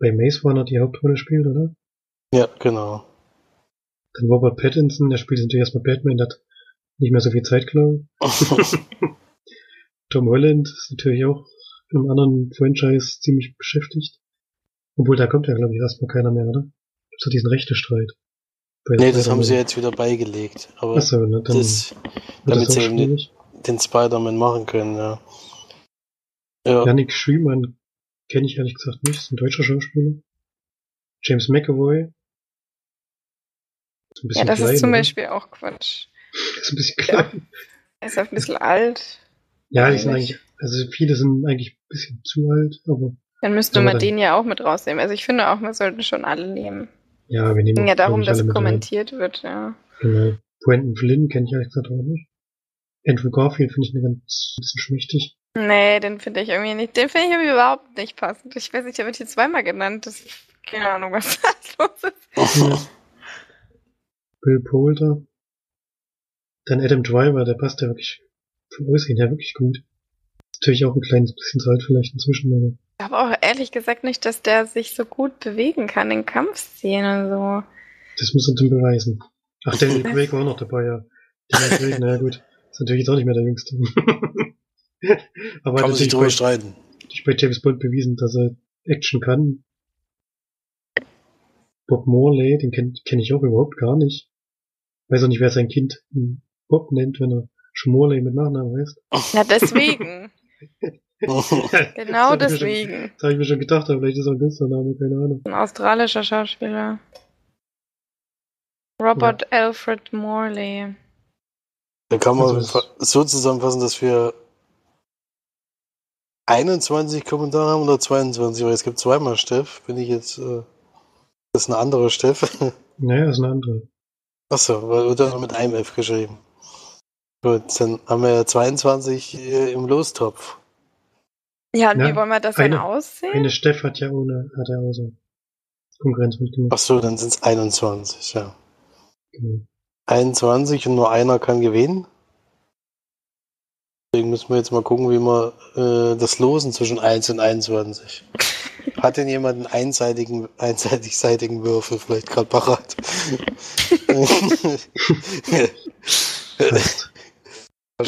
bei Maze Runner die Hauptrolle spielt, oder? Ja, genau. Dann Robert Pattinson, der spielt natürlich erstmal Batman, der hat nicht mehr so viel Zeit, glaube ich. Tom Holland ist natürlich auch in einem anderen Franchise ziemlich beschäftigt. Obwohl, da kommt ja, glaube ich, erstmal keiner mehr, oder? Gibt's doch diesen Rechtestreit. Nee, das haben sie jetzt wieder beigelegt. Aber Achso, ne, dann das, damit das sie schwierig. den Spider-Man machen können, ja. Ja, Yannick Schümann kenne ich ehrlich gesagt nicht, ist ein deutscher Schauspieler. James McAvoy. Ist ein Ja, bisschen das klein, ist zum oder? Beispiel auch Quatsch. Ist ein bisschen klein. Er ist auch ein bisschen alt. Ja, die sind Eigentlich. also viele sind eigentlich ein bisschen zu alt, aber Dann müsste man den ja auch mit rausnehmen. Also ich finde auch, wir sollten schon alle nehmen. ja, wir nehmen Es ging ja darum, dass mit rein. kommentiert wird, ja. Genau. Quentin Flynn kenne ich ehrlich gesagt auch nicht. Andrew Garfield finde ich eine ganz ein bisschen schmächtig. Nee, den finde ich irgendwie nicht. Den finde ich irgendwie überhaupt nicht passend. Ich weiß nicht, der wird hier zweimal genannt. Das, keine Ahnung, was da los ist. Bill Poulter. Dann Adam Driver, der passt ja wirklich vom Aussehen her wirklich gut. Ist natürlich auch ein kleines bisschen zu alt vielleicht inzwischen, aber Ich glaube auch ehrlich gesagt nicht, dass der sich so gut bewegen kann in Kampfszenen und so. das muss er dann beweisen. Ach, Daniel Craig war auch noch dabei, ja. Daniel Craig, naja gut. Ist natürlich jetzt auch nicht mehr der Jüngste. aber kann man sich drüber bei, streiten. natürlich bei James Bond bewiesen, dass er Action kann. Bob Morley, den kenne kenn ich auch überhaupt gar nicht. Weiß auch nicht, wer sein Kind Bob nennt, wenn er Schmorley mit Nachnamen heißt. Na, deswegen. genau Das ich mir schon- deswegen. Das habe ich mir schon gedacht, aber vielleicht ist er ein Künstlername, keine Ahnung. Ein australischer Schauspieler. Robert Alfred Morley. Da kann man Also es- so zusammenfassen, dass wir 21 Kommentare haben oder 22, weil es gibt zweimal Steff. Bin ich jetzt. Äh, das ist eine andere Steff. Naja, das ist eine andere. Achso, weil wird dann mit einem F geschrieben. Gut, dann haben wir ja 22 äh, im Lostopf. Ja, und Ja, wie wollen wir das denn eine- aussehen? Eine Steff hat ja ohne, hat er außer Konkurrenz mitgemacht. Achso, dann sind es 21, ja. Genau. 21 und nur einer kann gewinnen. Deswegen müssen wir jetzt mal gucken, wie wir äh, das losen zwischen 1 und 21. Hat denn jemand einen einseitigen, einseitig-seitigen Würfel vielleicht gerade parat? Fast. Du bist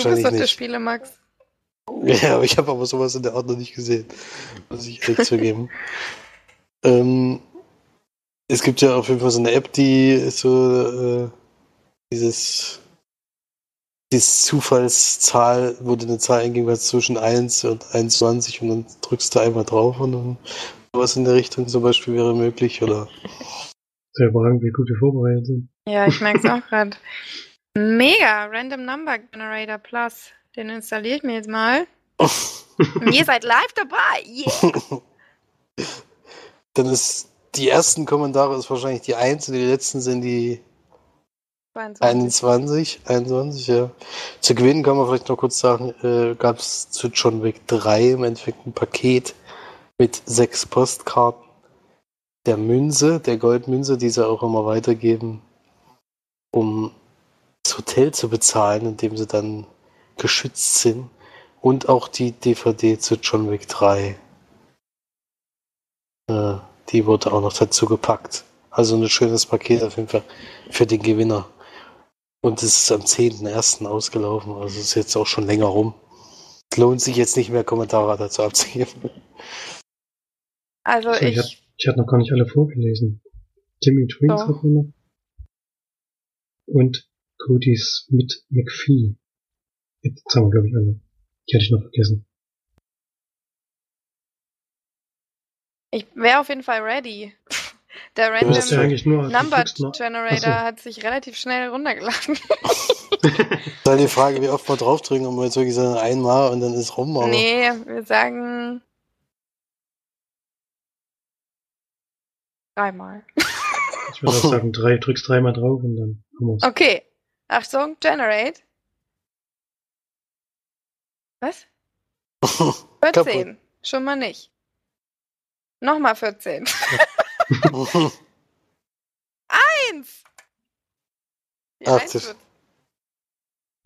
Wahrscheinlich nicht. Spiele, Max. Ja, aber ich habe aber sowas in der Art noch nicht gesehen. Muss ich ehrlich zugeben. Ähm, es gibt ja auf jeden Fall so eine App, die so äh, dieses, dieses Zufallszahl, wo du eine Zahl eingeben kannst zwischen 1 und 21 und dann drückst du einmal drauf und dann sowas in der Richtung zum Beispiel wäre möglich oder Sehr überragend, wie gut wir vorbereitet sind. Ja, ich merke es auch gerade. Mega, Random Number Generator Plus. Den installiere ich mir jetzt mal. Und ihr seid live dabei. Yeah. dann ist die ersten Kommentare ist wahrscheinlich die 1 und die letzten sind die 22. 21, 21, ja. Zu gewinnen kann man vielleicht noch kurz sagen, äh, gab es zu John Wick 3 im Endeffekt ein Paket mit sechs Postkarten der Münze, der Goldmünze, die sie auch immer weitergeben, um das Hotel zu bezahlen, in dem sie dann geschützt sind. Und auch die DVD zu John Wick 3. Äh, die wurde auch noch dazu gepackt. Also ein schönes Paket auf jeden Fall für den Gewinner. Und es ist am 10.01. ausgelaufen, also ist jetzt auch schon länger rum. Es lohnt sich jetzt nicht mehr, Kommentare dazu abzugeben. Also So, ich ich. hab- Ich hatte noch gar nicht alle vorgelesen. Timmy Twins hat man noch. Und Cody Smith McPhee. Jetzt haben wir, glaube ich, alle. Die hatte ich noch vergessen. Ich wäre auf jeden Fall ready. Der ja Random du Number noch, Generator so. hat sich relativ schnell runtergeladen. Dann die Frage, wie oft wir draufdrücken, ob wir jetzt wirklich sagen, einmal und dann ist rum, aber nee, wir sagen dreimal. ich würde auch sagen, drei, drückst dreimal drauf und dann wir's. Okay. Achtung, Generate. Was? 14. Schon mal nicht. Nochmal 14. Eins! Wie Ach, eins das- wird.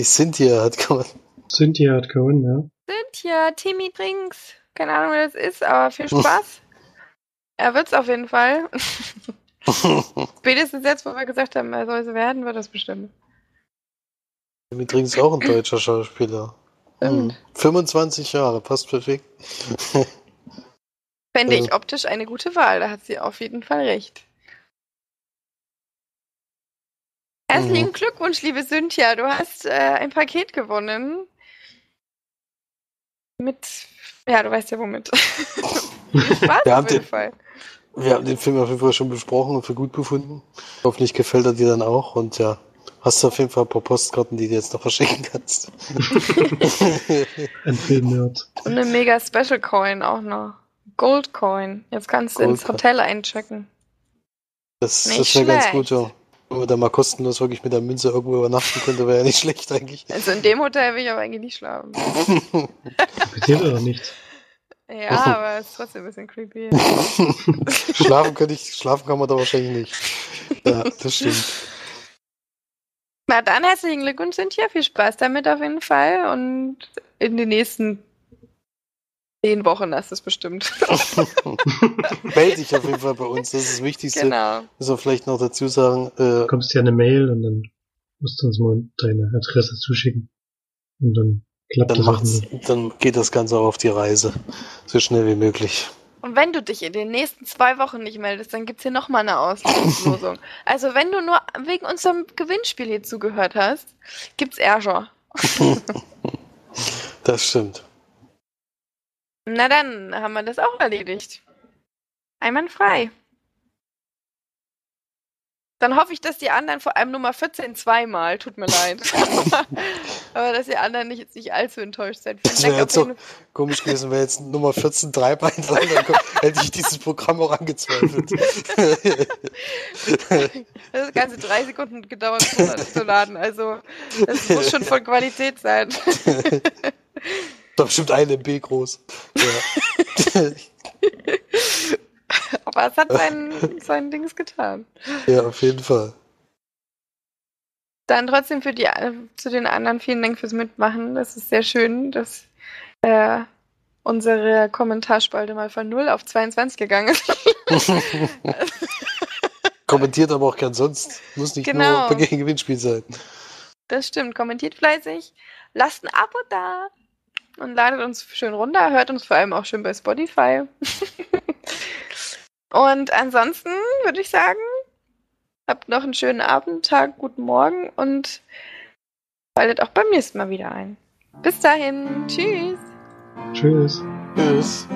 die Cynthia hat gewonnen. Cynthia hat gewonnen, ja. Cynthia, Timmy Drinks. Keine Ahnung, wer das ist, aber viel Spaß. er wird's auf jeden Fall. Spätestens jetzt, wo wir gesagt haben, er soll es werden, wird das bestimmt. Übrigens auch ein deutscher Schauspieler. Stimmt. Hm. 25 Jahre, passt perfekt. Fände Ja. ich optisch eine gute Wahl, da hat sie auf jeden Fall recht. Herzlichen Mhm. Glückwunsch, liebe Cynthia. Du hast äh, ein Paket gewonnen. Mit, ja, du weißt ja womit. Spaß Wir haben jeden den- Fall. Wir haben den Film auf jeden Fall schon besprochen und für gut befunden. Hoffentlich gefällt er dir dann auch und ja, hast du auf jeden Fall ein paar Postkarten, die du jetzt noch verschicken kannst. Ein Filmnerd. Und eine mega Special Coin auch noch. Gold Coin. Jetzt kannst du ins Gold. Hotel einchecken. Das, Nicht das wäre ganz gut, schlecht. ja. Wenn man da mal kostenlos wirklich mit der Münze irgendwo übernachten könnte, wäre ja nicht schlecht eigentlich. Also in dem Hotel will ich aber eigentlich nicht schlafen. Passiert oder nicht? Ja, aber es ist trotzdem ein bisschen creepy. schlafen könnte ich, schlafen kann man da wahrscheinlich nicht. Ja, das stimmt. Na dann herzlichen Glückwunsch, Cynthia. Viel Spaß damit auf jeden Fall. Und in den nächsten zehn Wochen hast du es bestimmt. Melde dich auf jeden Fall bei uns, das ist das Wichtigste. genau. Muss man vielleicht noch dazu sagen, äh, Du kommst ja eine Mail und dann musst du uns mal deine Adresse zuschicken. Und dann klappt dann das dann geht das Ganze auch auf die Reise. So schnell wie möglich. Und wenn du dich in den nächsten zwei Wochen nicht meldest, dann gibt's hier nochmal eine Auslosung. also wenn du nur wegen unserem Gewinnspiel hier zugehört hast, gibt's Ärger. Das stimmt. Na dann haben wir das auch erledigt. Einwandfrei. Dann hoffe ich, dass die anderen, vor allem Nummer 14, zweimal, tut mir leid. Aber dass die anderen nicht, jetzt nicht allzu enttäuscht seid. Das wäre jetzt so komisch gewesen, wäre jetzt Nummer 14 dreimal hintereinander kommt, hätte ich dieses Programm auch angezweifelt. das hat ganze drei Sekunden gedauert, zu laden. Also, es muss schon von Qualität sein. Da bestimmt eine MB groß. Ja. Aber es hat sein, sein Dings getan. Ja, auf jeden Fall. Dann trotzdem für die, zu den anderen vielen Dank fürs Mitmachen. Das ist sehr schön, dass äh, unsere Kommentarspalte mal von 0 auf 22 gegangen ist. Kommentiert aber auch gern sonst. Muss nicht genau. nur bei Gewinnspiel sein. Das stimmt. Kommentiert fleißig. Lasst ein Abo da. Und ladet uns schön runter. Hört uns vor allem auch schön bei Spotify. Und ansonsten würde ich sagen, habt noch einen schönen Abend, Tag, guten Morgen und schaltet auch beim nächsten Mal wieder ein. Bis dahin. Tschüss. Tschüss. Tschüss.